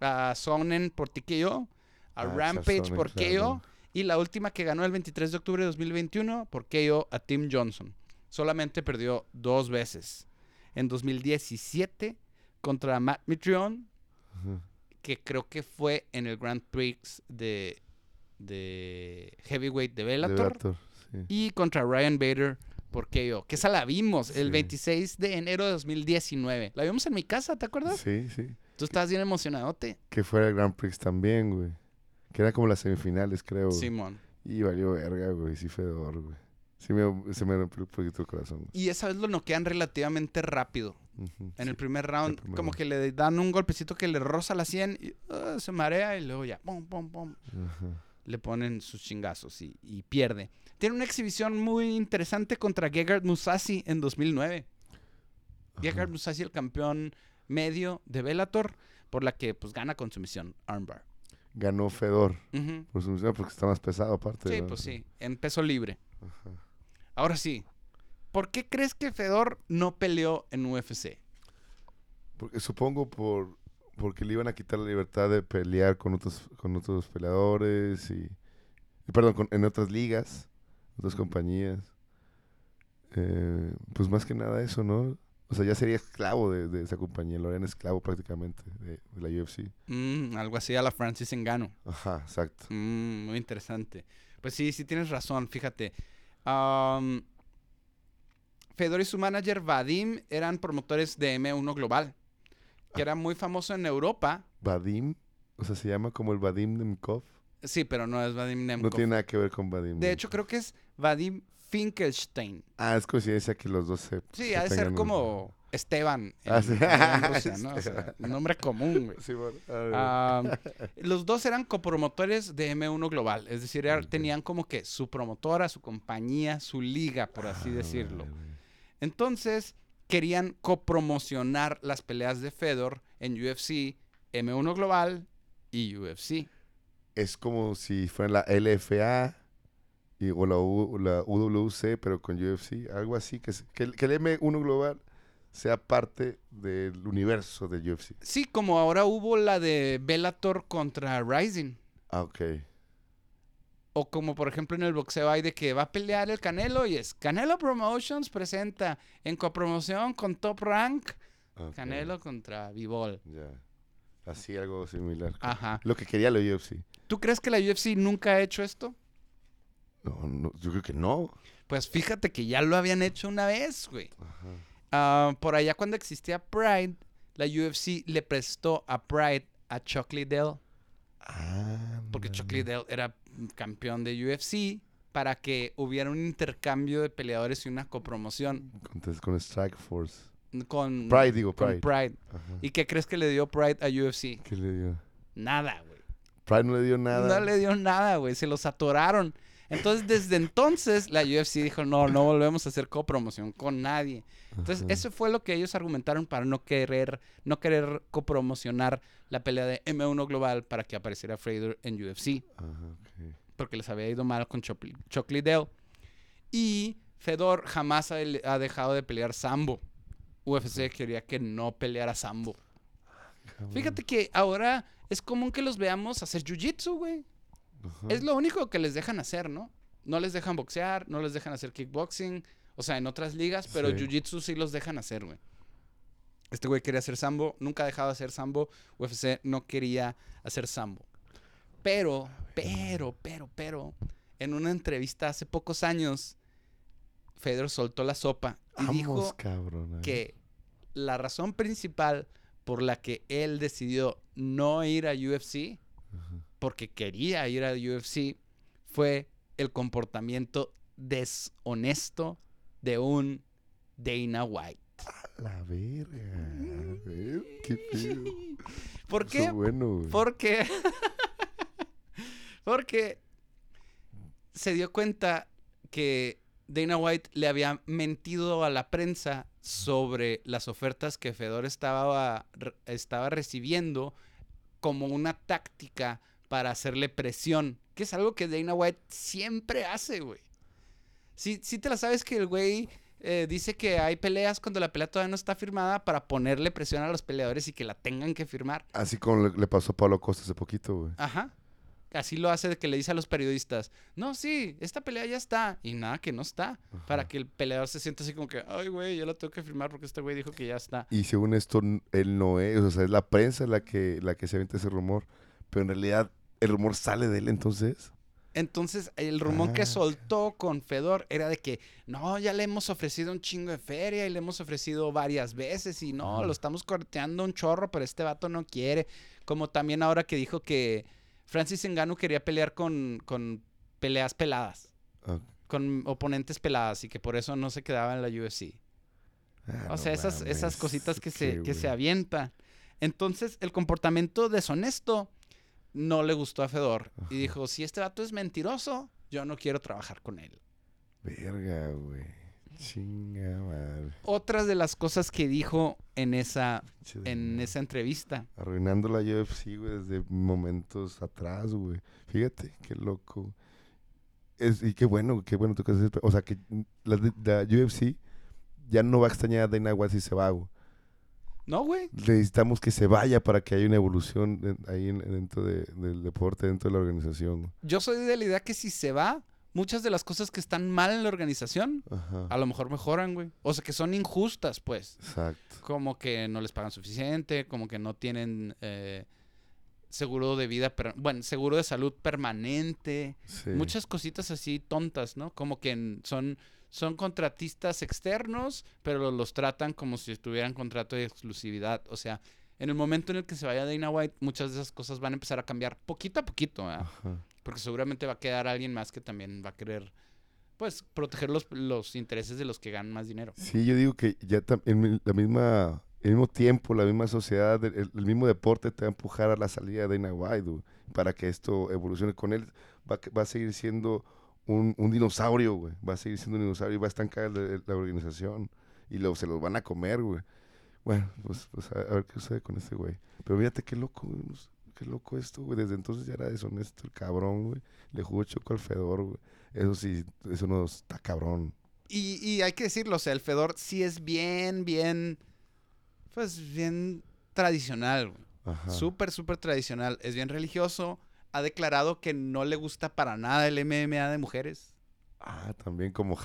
A Sonnen por TKO, a Ah, Rampage por. KO y la última que ganó el 23 de octubre de 2021 por KO a Tim Johnson. Solamente perdió dos veces. En 2017 contra Matt Mitrione Ajá. que creo que fue en el Grand Prix de, de Heavyweight de De Bellator. Bellator, sí. Y contra Ryan Bader por KO. Que esa la vimos el Sí. 26 de enero de 2019. La vimos en mi casa, ¿te acuerdas? Sí, sí. Tú estabas bien emocionadote. Que fuera el Grand Prix también, güey. Que era como las semifinales, creo. Simón. Y valió verga, güey. Sí, Fedor, güey. Sí me, se me rompió un poquito el corazón. güey. Y esa vez lo noquean relativamente rápido. En el primer round, primer como round. que le dan un golpecito que le roza la 100 y ah, se marea y luego ya, pum, pum, pum, Ajá. le ponen sus chingazos y, y pierde. Tiene una exhibición muy interesante contra Gegard Mousasi en 2009. Gegard Mousasi, el campeón medio de Bellator, por la que pues gana con sumisión armbar. Ganó Fedor. Por su porque está más pesado, aparte. Sí, ¿no? pues sí, en peso libre. Ajá. Ahora sí, ¿por qué crees que Fedor no peleó en UFC? Porque, supongo por porque le iban a quitar la libertad de pelear con otros con otros peleadores y, y perdón con- en otras ligas otras compañías Eh, pues más que nada eso no o sea ya sería esclavo de, de esa compañía Lorena esclavo prácticamente de, de la UFC Mm, algo así a la Francis Engano. ajá exacto Mm, muy interesante. Pues sí, sí tienes razón, fíjate. Fedor y su manager Vadim eran promotores de M1 Global, que era muy famoso en Europa. Vadim o sea se llama como el Vadim Nemkov Sí, pero no es Vadim Nemkov. no tiene nada que ver con Vadim De hecho, creo que es Vadim Finkelstein. ah es coincidencia que los dos se Sí, se ha de ser un- como Esteban en, Ah, sí. en Rusia, ¿no? O sea, nombre común, güey. Sí, bueno, los dos eran copromotores de M1 Global, es decir, tenían como que su promotora, su compañía, su liga, por así Ah, decirlo. vale, vale. Entonces, querían copromocionar las peleas de Fedor en UFC, M1 Global y UFC. es como si fuera la LFA y, o la, U- la UWC, pero con UFC, algo así, que, que, el- que el M1 Global sea parte del universo de UFC. Sí, como ahora hubo la de Bellator contra Rising. Ah, ok. O como por ejemplo en el boxeo hay de que va a pelear el Canelo y es Canelo Promotions presenta en copromoción con Top Rank Canelo contra Bivol. Ya. Así, algo similar. Ajá. Lo que quería la UFC. ¿Tú crees que la UFC nunca ha hecho esto? No, no, yo creo que no. Pues fíjate que ya lo habían hecho una vez, güey. Ah, por allá cuando existía Pride, la UFC le prestó a Pride a Chuck Liddell, porque Ándale. Chuck Liddell era campeón de UFC, para que hubiera un intercambio de peleadores y una copromoción Con, con Strike Force. con Pride, digo, con Pride. Pride. Ajá. ¿Y qué crees que le dio Pride a UFC? ¿Qué le dio? Nada, güey. Pride no le dio nada. No le dio nada, güey. Se los atoraron. Entonces, desde entonces, la UFC dijo, no, no volvemos a hacer copromoción con nadie. Entonces, Ajá. eso fue lo que ellos argumentaron para no querer, no querer copromocionar la pelea de M1 Global para que apareciera Fraser en UFC. Ajá, ok. Porque les había ido mal con Chuck Liddell. Y Fedor jamás ha, ha dejado de pelear Sambo. UFC quería que no peleara Sambo. Cabrón. Fíjate que ahora es común que los veamos hacer jiu-jitsu, güey. Ajá. Es lo único que les dejan hacer, ¿no? No les dejan boxear, no les dejan hacer kickboxing, o sea, en otras ligas, pero Sí. jiu-jitsu sí los dejan hacer, güey. Este güey quería hacer sambo, nunca ha dejado de hacer sambo, UFC no quería hacer sambo. Pero, pero, pero, pero, en una entrevista hace pocos años, Fedor soltó la sopa y Vamos, dijo cabrón. que la razón principal por la que él decidió no ir a UFC Ajá. Porque quería ir a UFC fue el comportamiento deshonesto de un Dana White. La verga. A ver, qué pedo. ¿Por qué? bueno. Porque porque se dio cuenta que Dana White le había mentido a la prensa sobre las ofertas que Fedor estaba recibiendo como una táctica para hacerle presión, que es algo que Dana White siempre hace, güey. Sí, sí te la sabes que el güey eh, dice que hay peleas cuando la pelea todavía no está firmada para ponerle presión a los peleadores y que la tengan que firmar. Así como le, le pasó a Pablo Costa hace poquito, güey. Ajá. así lo hace de que le dice a los periodistas, no, sí, esta pelea ya está. Y nada, que no está. Para que el peleador se sienta así como que, ay, güey, yo lo tengo que firmar porque este güey dijo que ya está. Y según esto, él no es, o sea, es la prensa la que, la que se avienta ese rumor. Pero en realidad, el rumor sale de él entonces. Entonces, el rumor que Ah. soltó con Fedor era de que, no, ya le hemos ofrecido un chingo de feria y le hemos ofrecido varias veces y no, lo estamos corteando un chorro, pero este vato no quiere. Como también ahora que dijo que Francis Ngannou quería pelear con, con peleas peladas, Ah, con oponentes peladas y que por eso no se quedaba en la UFC. ah, O sea, esas, esas mames, cositas que se, que se güey. avienta. Entonces, el comportamiento deshonesto no le gustó a Fedor. Ajá. Y dijo, si este vato es mentiroso, yo no quiero trabajar con él. Verga, güey. Chinga madre. Otras de las cosas que dijo en esa, en esa entrevista. Arruinando la UFC, güey, desde momentos atrás, güey. Fíjate, qué loco. Es, y qué bueno, qué bueno tú que haces. O sea, que la, la UFC ya no va a extrañar a Dana White si se va, güey. No, güey. Necesitamos que se vaya para que haya una evolución en- ahí en- dentro de- del deporte, dentro de la organización. Yo soy de la idea que si se va, muchas de las cosas que están mal en la organización, Ajá. a lo mejor mejoran, güey. O sea, que son injustas, pues. Exacto. como que no les pagan suficiente, como que no tienen eh, seguro de vida, bueno, seguro de salud permanente, Sí. muchas cositas así tontas, ¿no? Como que son, son contratistas externos, pero los tratan como si estuvieran contrato de exclusividad. O sea, en el momento en el que se vaya Dana White, muchas de esas cosas van a empezar a cambiar poquito a poquito. Ajá. Porque seguramente va a quedar alguien más que también va a querer, pues, proteger los, los intereses de los que ganan más dinero. Sí, yo digo que ya en la misma, el mismo tiempo, la misma sociedad, el, el mismo deporte te va a empujar a la salida de Dana White, para que esto evolucione con él. Va, va a seguir siendo un, un dinosaurio, güey. Va a seguir siendo un dinosaurio y va a estancar la, la organización. Y lo, se los van a comer, güey. Bueno, pues, pues a, a ver qué sucede con este güey. Pero fíjate qué loco, güey, pues, Qué loco esto, güey. Desde entonces ya era deshonesto el cabrón, güey. Le jugó choco al Fedor, güey. Eso sí, eso no está cabrón. Y, y hay que decirlo, o sea, el Fedor sí es bien, bien, pues bien tradicional, güey. Ajá. Súper, súper tradicional. Es bien religioso. Ha declarado que no le gusta para nada el MMA de mujeres. Ah, también como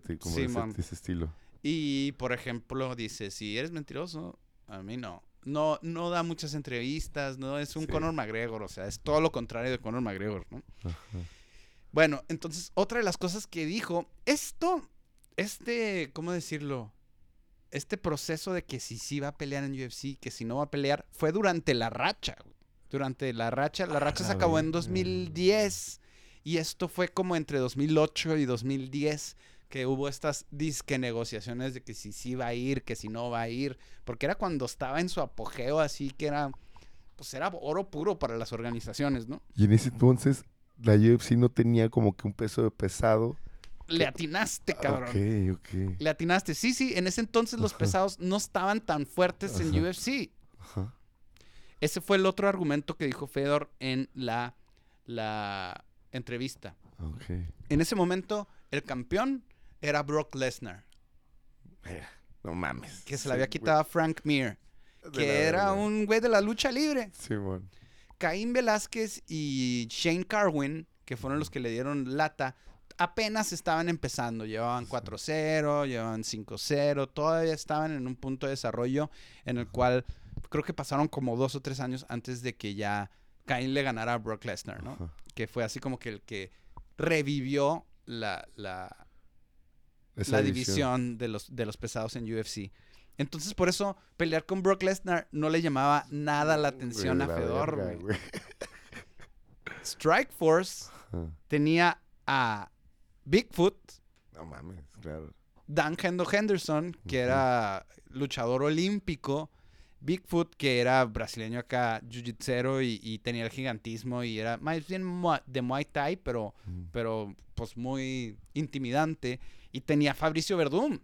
tí- como Sí, ese, ese estilo. Y, por ejemplo, dice, si eres mentiroso, a mí no. No, no da muchas entrevistas, no es un Sí. Conor McGregor, o sea, es todo lo contrario de Conor McGregor, ¿no? Ajá. Bueno, entonces, otra de las cosas que dijo, esto, este, ¿cómo decirlo? Este proceso de que si sí va a pelear en UFC, que si no va a pelear, fue durante la racha, güey. Durante la racha, la Ah, racha se la acabó en verga. 2010 y esto fue como entre 2008 y 2010 que hubo estas disque negociaciones de que si sí va a ir, que si no va a ir, porque era cuando estaba en su apogeo así que era, pues era oro puro para las organizaciones, ¿no? Y en ese entonces la UFC no tenía como que un peso de pesado. Le atinaste, cabrón. Ok, ok. Le atinaste. Sí, sí, en ese entonces los pesados no estaban tan fuertes en. UFC. Ajá. Ese fue el otro argumento que dijo Fedor en la, la entrevista. Ok. En ese momento, el campeón era Brock Lesnar, Mira, no mames. que se Sí, le había quitado a Frank Mir, la que era un güey de la lucha libre. Simón. Caín Velázquez y Shane Carwin, que fueron los que le dieron lata, apenas estaban empezando. Llevaban 4-0, llevaban 5-0, todavía estaban en un punto de desarrollo en el cual creo que pasaron como dos o tres años antes de que ya Caín le ganara a Brock Lesnar, ¿no? Ajá. Que fue así como que el que revivió la, la, Esa la división de los, de los pesados en UFC. Entonces, por eso, pelear con Brock Lesnar no le llamaba nada la atención Güey, a la Fedor, verga, güey. Strike Force Ajá. tenía a Bigfoot, No mames, claro. Dan Hendo Henderson, que era luchador olímpico, Bigfoot, que era brasileño acá, jiu-jitsu y, y tenía el gigantismo y era más bien de Muay Thai, pero, pero pues muy intimidante. Y tenía a Fabricio Verdum,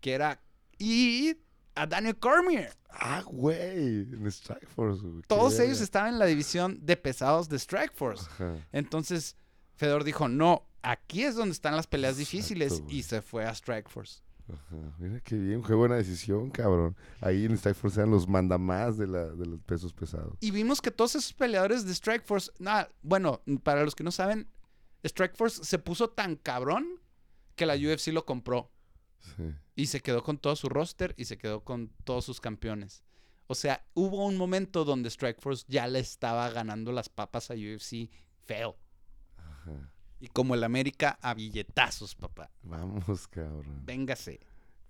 que era... Y a Daniel Cormier. Ah, güey. En Strike Force, güey. Todos ellos estaban en la división de pesados de Strike Force. Ajá. Entonces, Fedor dijo, no, aquí es donde están las peleas Exacto, difíciles güey. y se fue a Strike Force. Ajá, Mira qué bien, qué buena decisión, cabrón. Ahí en Strikeforce eran los mandamás de, la, de los pesos pesados. Y vimos que todos esos peleadores de Strikeforce, nada, bueno, para los que no saben, Strikeforce se puso tan cabrón que la UFC lo compró Sí. y se quedó con todo su roster y se quedó con todos sus campeones. O sea, hubo un momento donde Strikeforce ya le estaba ganando las papas a UFC feo. Ajá. Y como el América, a billetazos, papá. Vamos, cabrón. Véngase.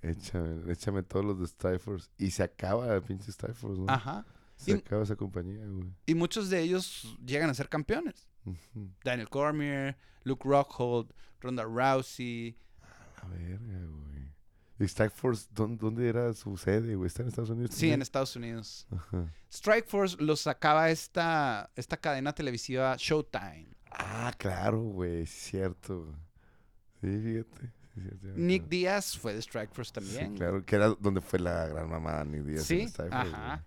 Échame, échame todos los de Strikeforce. Y se acaba el pinche Strikeforce, ¿no? Ajá. Se Y- acaba esa compañía, güey. Y muchos de ellos llegan a ser campeones. Daniel Cormier, Luke Rockhold, Ronda Rousey. A verga, güey. ¿Y Strikeforce dónde, dónde era su sede, güey? ¿Está en Estados Unidos? Sí, en? Estados Unidos. Ajá. Strikeforce los sacaba esta, esta cadena televisiva Showtime. Ah, claro, güey. Cierto. Sí, fíjate. sí, cierto, Nick. Díaz fue de Strikeforce también. Sí, claro, que era donde fue la gran mamá Nick Díaz. Sí, ajá.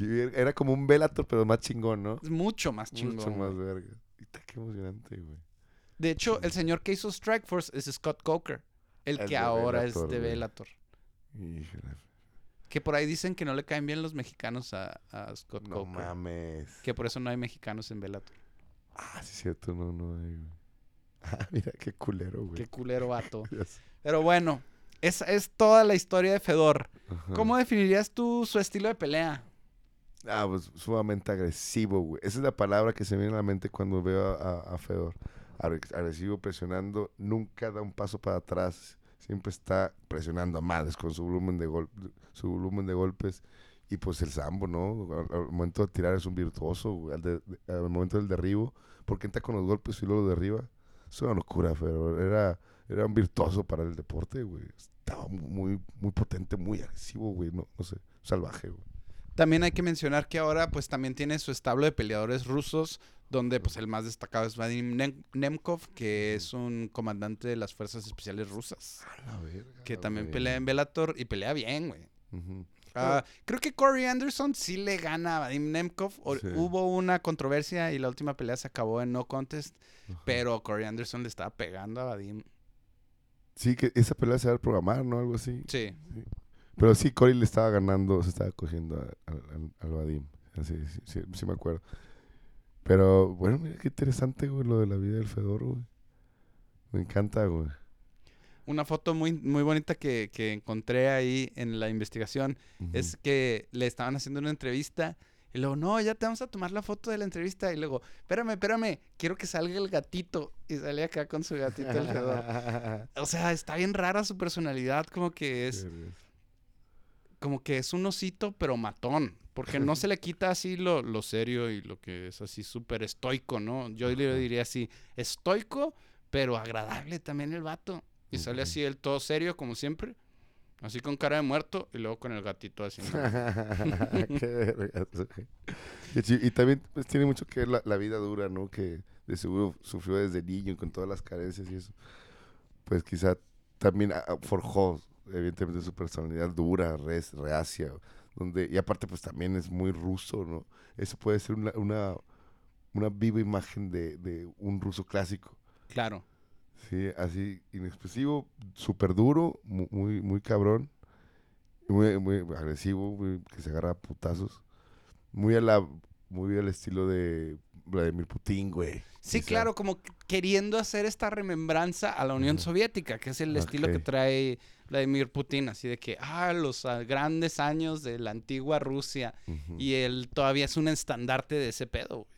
Era como un Bellator, pero más chingón, ¿no? Es mucho más chingón. Mucho más güey. verga. Qué emocionante, güey. De hecho, el señor que hizo Strikeforce es Scott Coker. El, El que ahora Bellator, es de. Híjole. Que por ahí dicen que no le caen bien los mexicanos a, a Scott No Coker. mames. Que por eso no hay mexicanos en Bellator. Ah, sí, cierto, no, no hay, güey. Ah, mira, qué culero, güey. Qué culero vato. Pero bueno, esa es toda la historia de Fedor. Ajá. ¿Cómo definirías tú su estilo de pelea? Ah, pues sumamente agresivo, güey. Esa es la palabra que se me viene a la mente cuando veo a, a- a Fedor. Agre- Agresivo, presionando, nunca da un paso para atrás. Siempre está presionando a madres con su volumen de gol su volumen de golpes. Y pues el sambo, ¿no? Al, al momento de tirar es un virtuoso. Al, de- de- al momento del derribo, porque entra con los golpes y luego lo derriba. Es una locura, Fedor. Era, era un virtuoso para el deporte, güey. Estaba muy, muy potente, muy agresivo, güey. No, no sé, salvaje, güey. También hay que mencionar que ahora pues también tiene su establo de peleadores rusos, donde pues el más destacado es Vadim Nem- Nemkov, que es un comandante de las fuerzas especiales rusas, A la verga, que también güey. pelea en Bellator y pelea bien, güey. Ujú. Ah, creo que Corey Anderson sí le gana a Vadim Nemkov. O- Sí. Hubo una controversia y la última pelea se acabó en no contest, Ajá. pero Corey Anderson le estaba pegando a Vadim. Sí, que esa pelea se va a programar, ¿no? Algo así. Sí. Pero sí, Cory le estaba ganando, se estaba cogiendo al- Vadim. Sí, sí, sí, sí me acuerdo. Pero, bueno, mira qué interesante, güey, lo de la vida del Fedor, güey. Me encanta, güey. Una foto muy, muy bonita que, que encontré ahí en la investigación es que le estaban haciendo una entrevista y luego, no, ya te vamos a tomar la foto de la entrevista y luego, espérame, espérame, quiero que salga el gatito y sale acá con su gatito alrededor. O sea, está bien rara su personalidad, como que es, como que es un osito, pero matón. Porque no se le quita así lo, lo serio y lo que es así súper estoico, ¿no? Yo le diría así, estoico, pero agradable también el vato. Y sale así el todo serio, como siempre. Así con cara de muerto y luego con el gatito así. Qué vergas, chi- Y también pues, tiene mucho que ver la, la vida dura, ¿no? Que de seguro sufrió desde niño con todas las carencias y eso. Pues quizá también ah, ah, forjó, evidentemente, su personalidad dura, res- reacia. Donde, y aparte, pues también es muy ruso, ¿no? Eso puede ser una, una, una viva imagen de, de un ruso clásico. Claro. Sí, así inexpresivo, súper duro, mu- muy, muy cabrón, muy, muy agresivo, muy- que se agarra a putazos. Muy a la, muy al estilo de Vladimir Putin, güey. Sí, quizá. claro, como que queriendo hacer esta remembranza a la Unión. Soviética, que es el estilo que trae Vladimir Putin, así de que, ah, los ah, grandes años de la antigua Rusia, y él todavía es un estandarte de ese pedo, güey.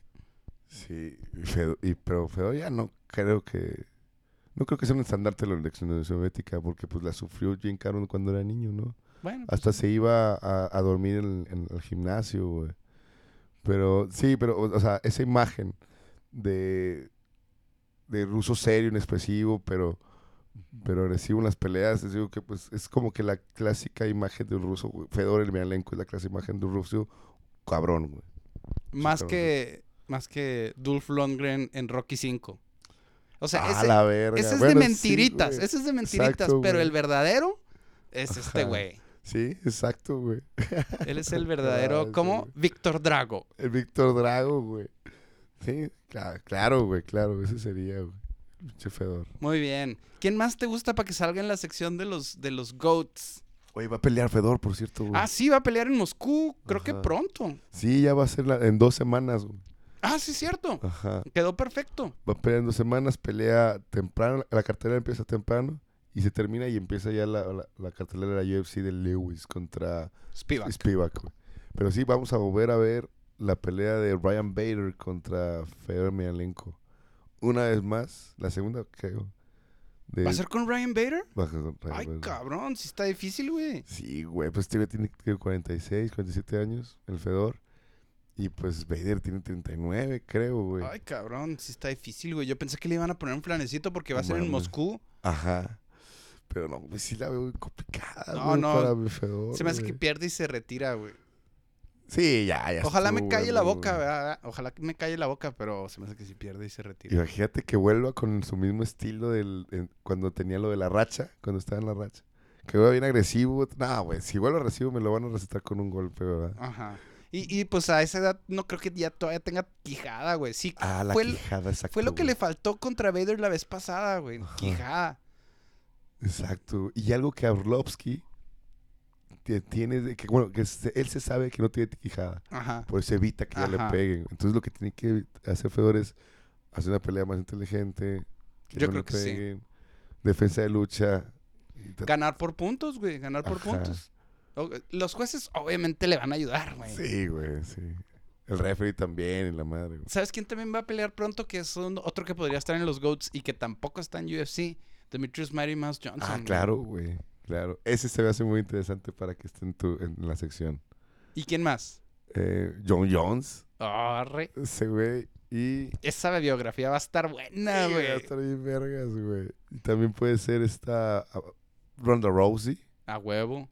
Sí, y pero Fedor ya no creo que, no creo que sea un estandarte de la Unión Soviética, porque pues la sufrió Jane Caron cuando era niño, ¿no? Bueno, Hasta se iba a, a dormir en, en el gimnasio, güey. Pero sí, pero, o, o sea, esa imagen de, de ruso serio, inexpresivo, pero, pero agresivo en las peleas, es, digo que pues es como que la clásica imagen de un ruso, güey. Fedor el Mialenko es la clásica imagen de un ruso cabrón, güey. más cabrón. que más que Dolph Lundgren en Rocky 5. O sea, ese, la verga. ese es Bueno, de mentiritas, ese es de mentiritas, Exacto, pero güey. el verdadero es este güey. Sí, exacto, güey. Él es el Ah, verdadero, sí, como güey. Víctor Drago. El Víctor Drago, güey. Sí, claro, claro, güey, claro, ese sería, güey. Pinche Fedor. Muy bien. ¿Quién más te gusta para que salga en la sección de los, de los GOATs? Oye, va a pelear Fedor, por cierto, güey. Ah, sí, va a pelear en Moscú. Creo que pronto. Sí, ya va a ser la- en dos semanas, güey. Ah, sí, cierto. Ajá. Quedó perfecto. Va en dos semanas, pelea temprano, la cartelera empieza temprano y se termina y empieza ya la, la, la cartelera de la UFC de Lewis contra Spivak. Spivak. Pero sí, vamos a volver a ver la pelea de Ryan Bader contra Fedor Emelianenko. Una vez más, la segunda, creo. de- ¿Va a ser con Ryan Bader? baja con Ryan Ay, Bader. cabrón, sí está difícil, güey. Sí, güey, pues tiene, tiene tiene 46, 47 años, el Fedor. Y pues Bader tiene 39, creo, güey. Ay, cabrón, sí está difícil, güey. Yo pensé que le iban a poner un flanecito porque va a ser en. Moscú. Ajá. Pero no, pues sí la veo muy complicada, No, güey, no. para mi Fedor. Se me hace que güey. pierde y se retira, güey. Sí, ya, ya. Ojalá me calle la boca, güey. ¿verdad? Ojalá que me calle la boca, pero se me hace que si pierde y se retira. Imagínate que vuelva con su mismo estilo del en- cuando tenía lo de la racha, cuando estaba en la racha. Que vuelva bien agresivo. No, güey, si vuelve agresivo me lo van a recetar con un golpe, ¿verdad? Ajá. Y, y pues a esa edad no creo que ya todavía tenga quijada, güey. Sí, Ah, la fue, quijada, exacto. fue lo que güey. le faltó contra Vader la vez pasada, güey. Ajá. Quijada. Exacto. Y algo que Arlovsky que tiene, que, bueno, que él se sabe que no tiene quijada. Ajá. Por eso evita que ya le peguen. Entonces lo que tiene que hacer Fedor es hacer una pelea más inteligente. Que Yo no creo le que sí. peguen, Defensa de lucha. Ganar por puntos, güey. Ganar por Ajá. puntos. Los jueces obviamente le van a ayudar, güey. Sí, güey, sí. El referee también, y la madre. güey. ¿Sabes quién también va a pelear pronto? Que es un- otro que podría estar en los GOATs y que tampoco está en UFC. Demetrius Mighty Mouse Johnson. Ah, güey. claro, güey. Claro. Ese se me hace muy interesante para que esté en, tu, en la sección. ¿Y quién más? Eh, John Jones, Arre. ese güey. Y. Esa biografía va a estar buena, Sí, güey. va a estar bien vergas, güey. Y también puede ser esta. ah, Ronda Rousey. A huevo.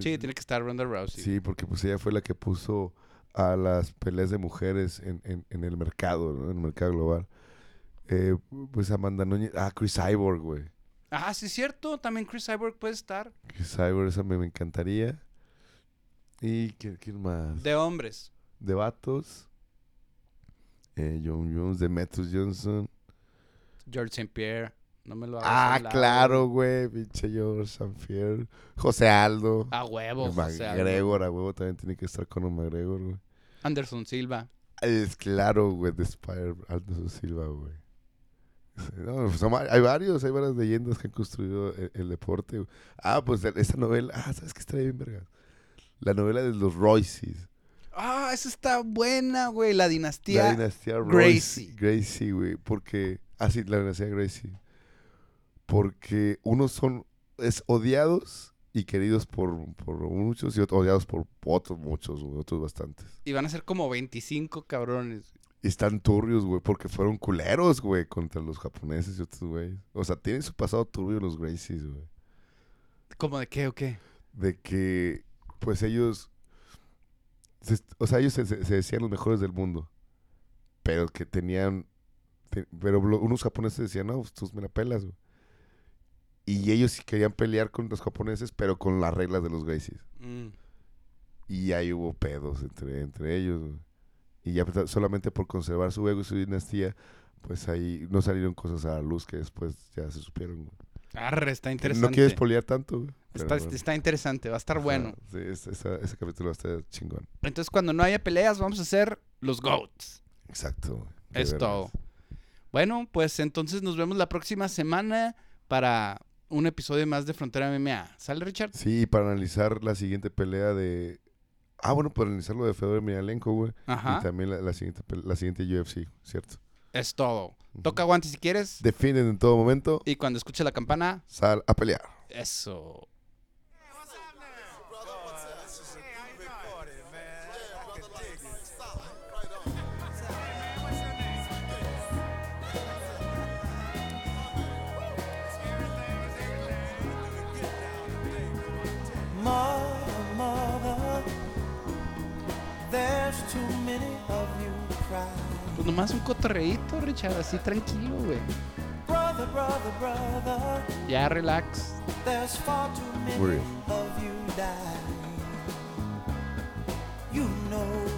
Sí, tiene que estar Ronda Rousey. Sí, porque pues ella fue la que puso a las peleas de mujeres en, en, en el mercado, ¿no? En el mercado global. Eh, pues Amanda Núñez. Ah, Chris Cyborg, güey. Ah, sí, es cierto. También Chris Cyborg puede estar. Chris Cyborg, esa me, me encantaría. ¿Y quién, quién más? De hombres. De vatos. Eh, John Jones, Demetrius Johnson. George St. Pierre. No me lo hagas Ah, lado, claro, güey. Pinche George Sanfier. José Aldo. A huevo, José Aldo. McGregor, a huevo, también tiene que estar con un McGregor, güey. Anderson Silva. Es claro, güey, de Spire Aldo Silva, güey. No, pues, hay varios, hay varias leyendas que han construido el, el deporte. güey. Ah, pues esa novela, ah, ¿sabes qué estaría bien, verga? La novela de los Royces. Ah, esa está buena, güey. La dinastía. La dinastía Gracie. Royce. Gracie, güey, porque, ah, sí, la dinastía Gracie. Porque unos son, es odiados y queridos por, por muchos y otros odiados por otros muchos, güey, otros bastantes. Y van a ser como 25 cabrones. Y están turbios, güey, porque fueron culeros, güey, contra los japoneses y otros güeyes. O sea, tienen su pasado turbio los Gracies, güey. ¿Cómo de qué o qué? De que, pues ellos, se- o sea, ellos se, decían los mejores del mundo, pero que tenían, te- pero unos japoneses decían, no, pues tú me la pelas, güey. Y ellos sí querían pelear con los japoneses, pero con las reglas de los Gracies. Mm. Y ahí hubo pedos entre, entre ellos, güey. Y ya pues, solamente por conservar su ego y su dinastía, pues ahí no salieron cosas a la luz que después ya se supieron. güey. Arre, está interesante. No quieres poliar tanto, güey. Está, bueno. está interesante, va a estar Ajá, bueno. Sí, es- ese capítulo va a estar chingón. Entonces, cuando no haya peleas, vamos a hacer los GOATs. Exacto. Es todo. Bueno, pues entonces nos vemos la próxima semana para un episodio más de Frontera MMA. ¿Sale, Richard? Sí, para analizar la siguiente pelea de... Ah, bueno, para analizar lo de Fedor Emelianenko, güey. Ajá. Y también la, la siguiente, la siguiente UFC, ¿cierto? Es todo. Toca guantes si quieres. Defienden en todo momento, Y cuando escuche la campana, sal a pelear. eso. Pues nomás un cotorreíto, Richard, así tranquilo, güey. Brother, brother, brother, ya relax. There's far too many of you die. You know.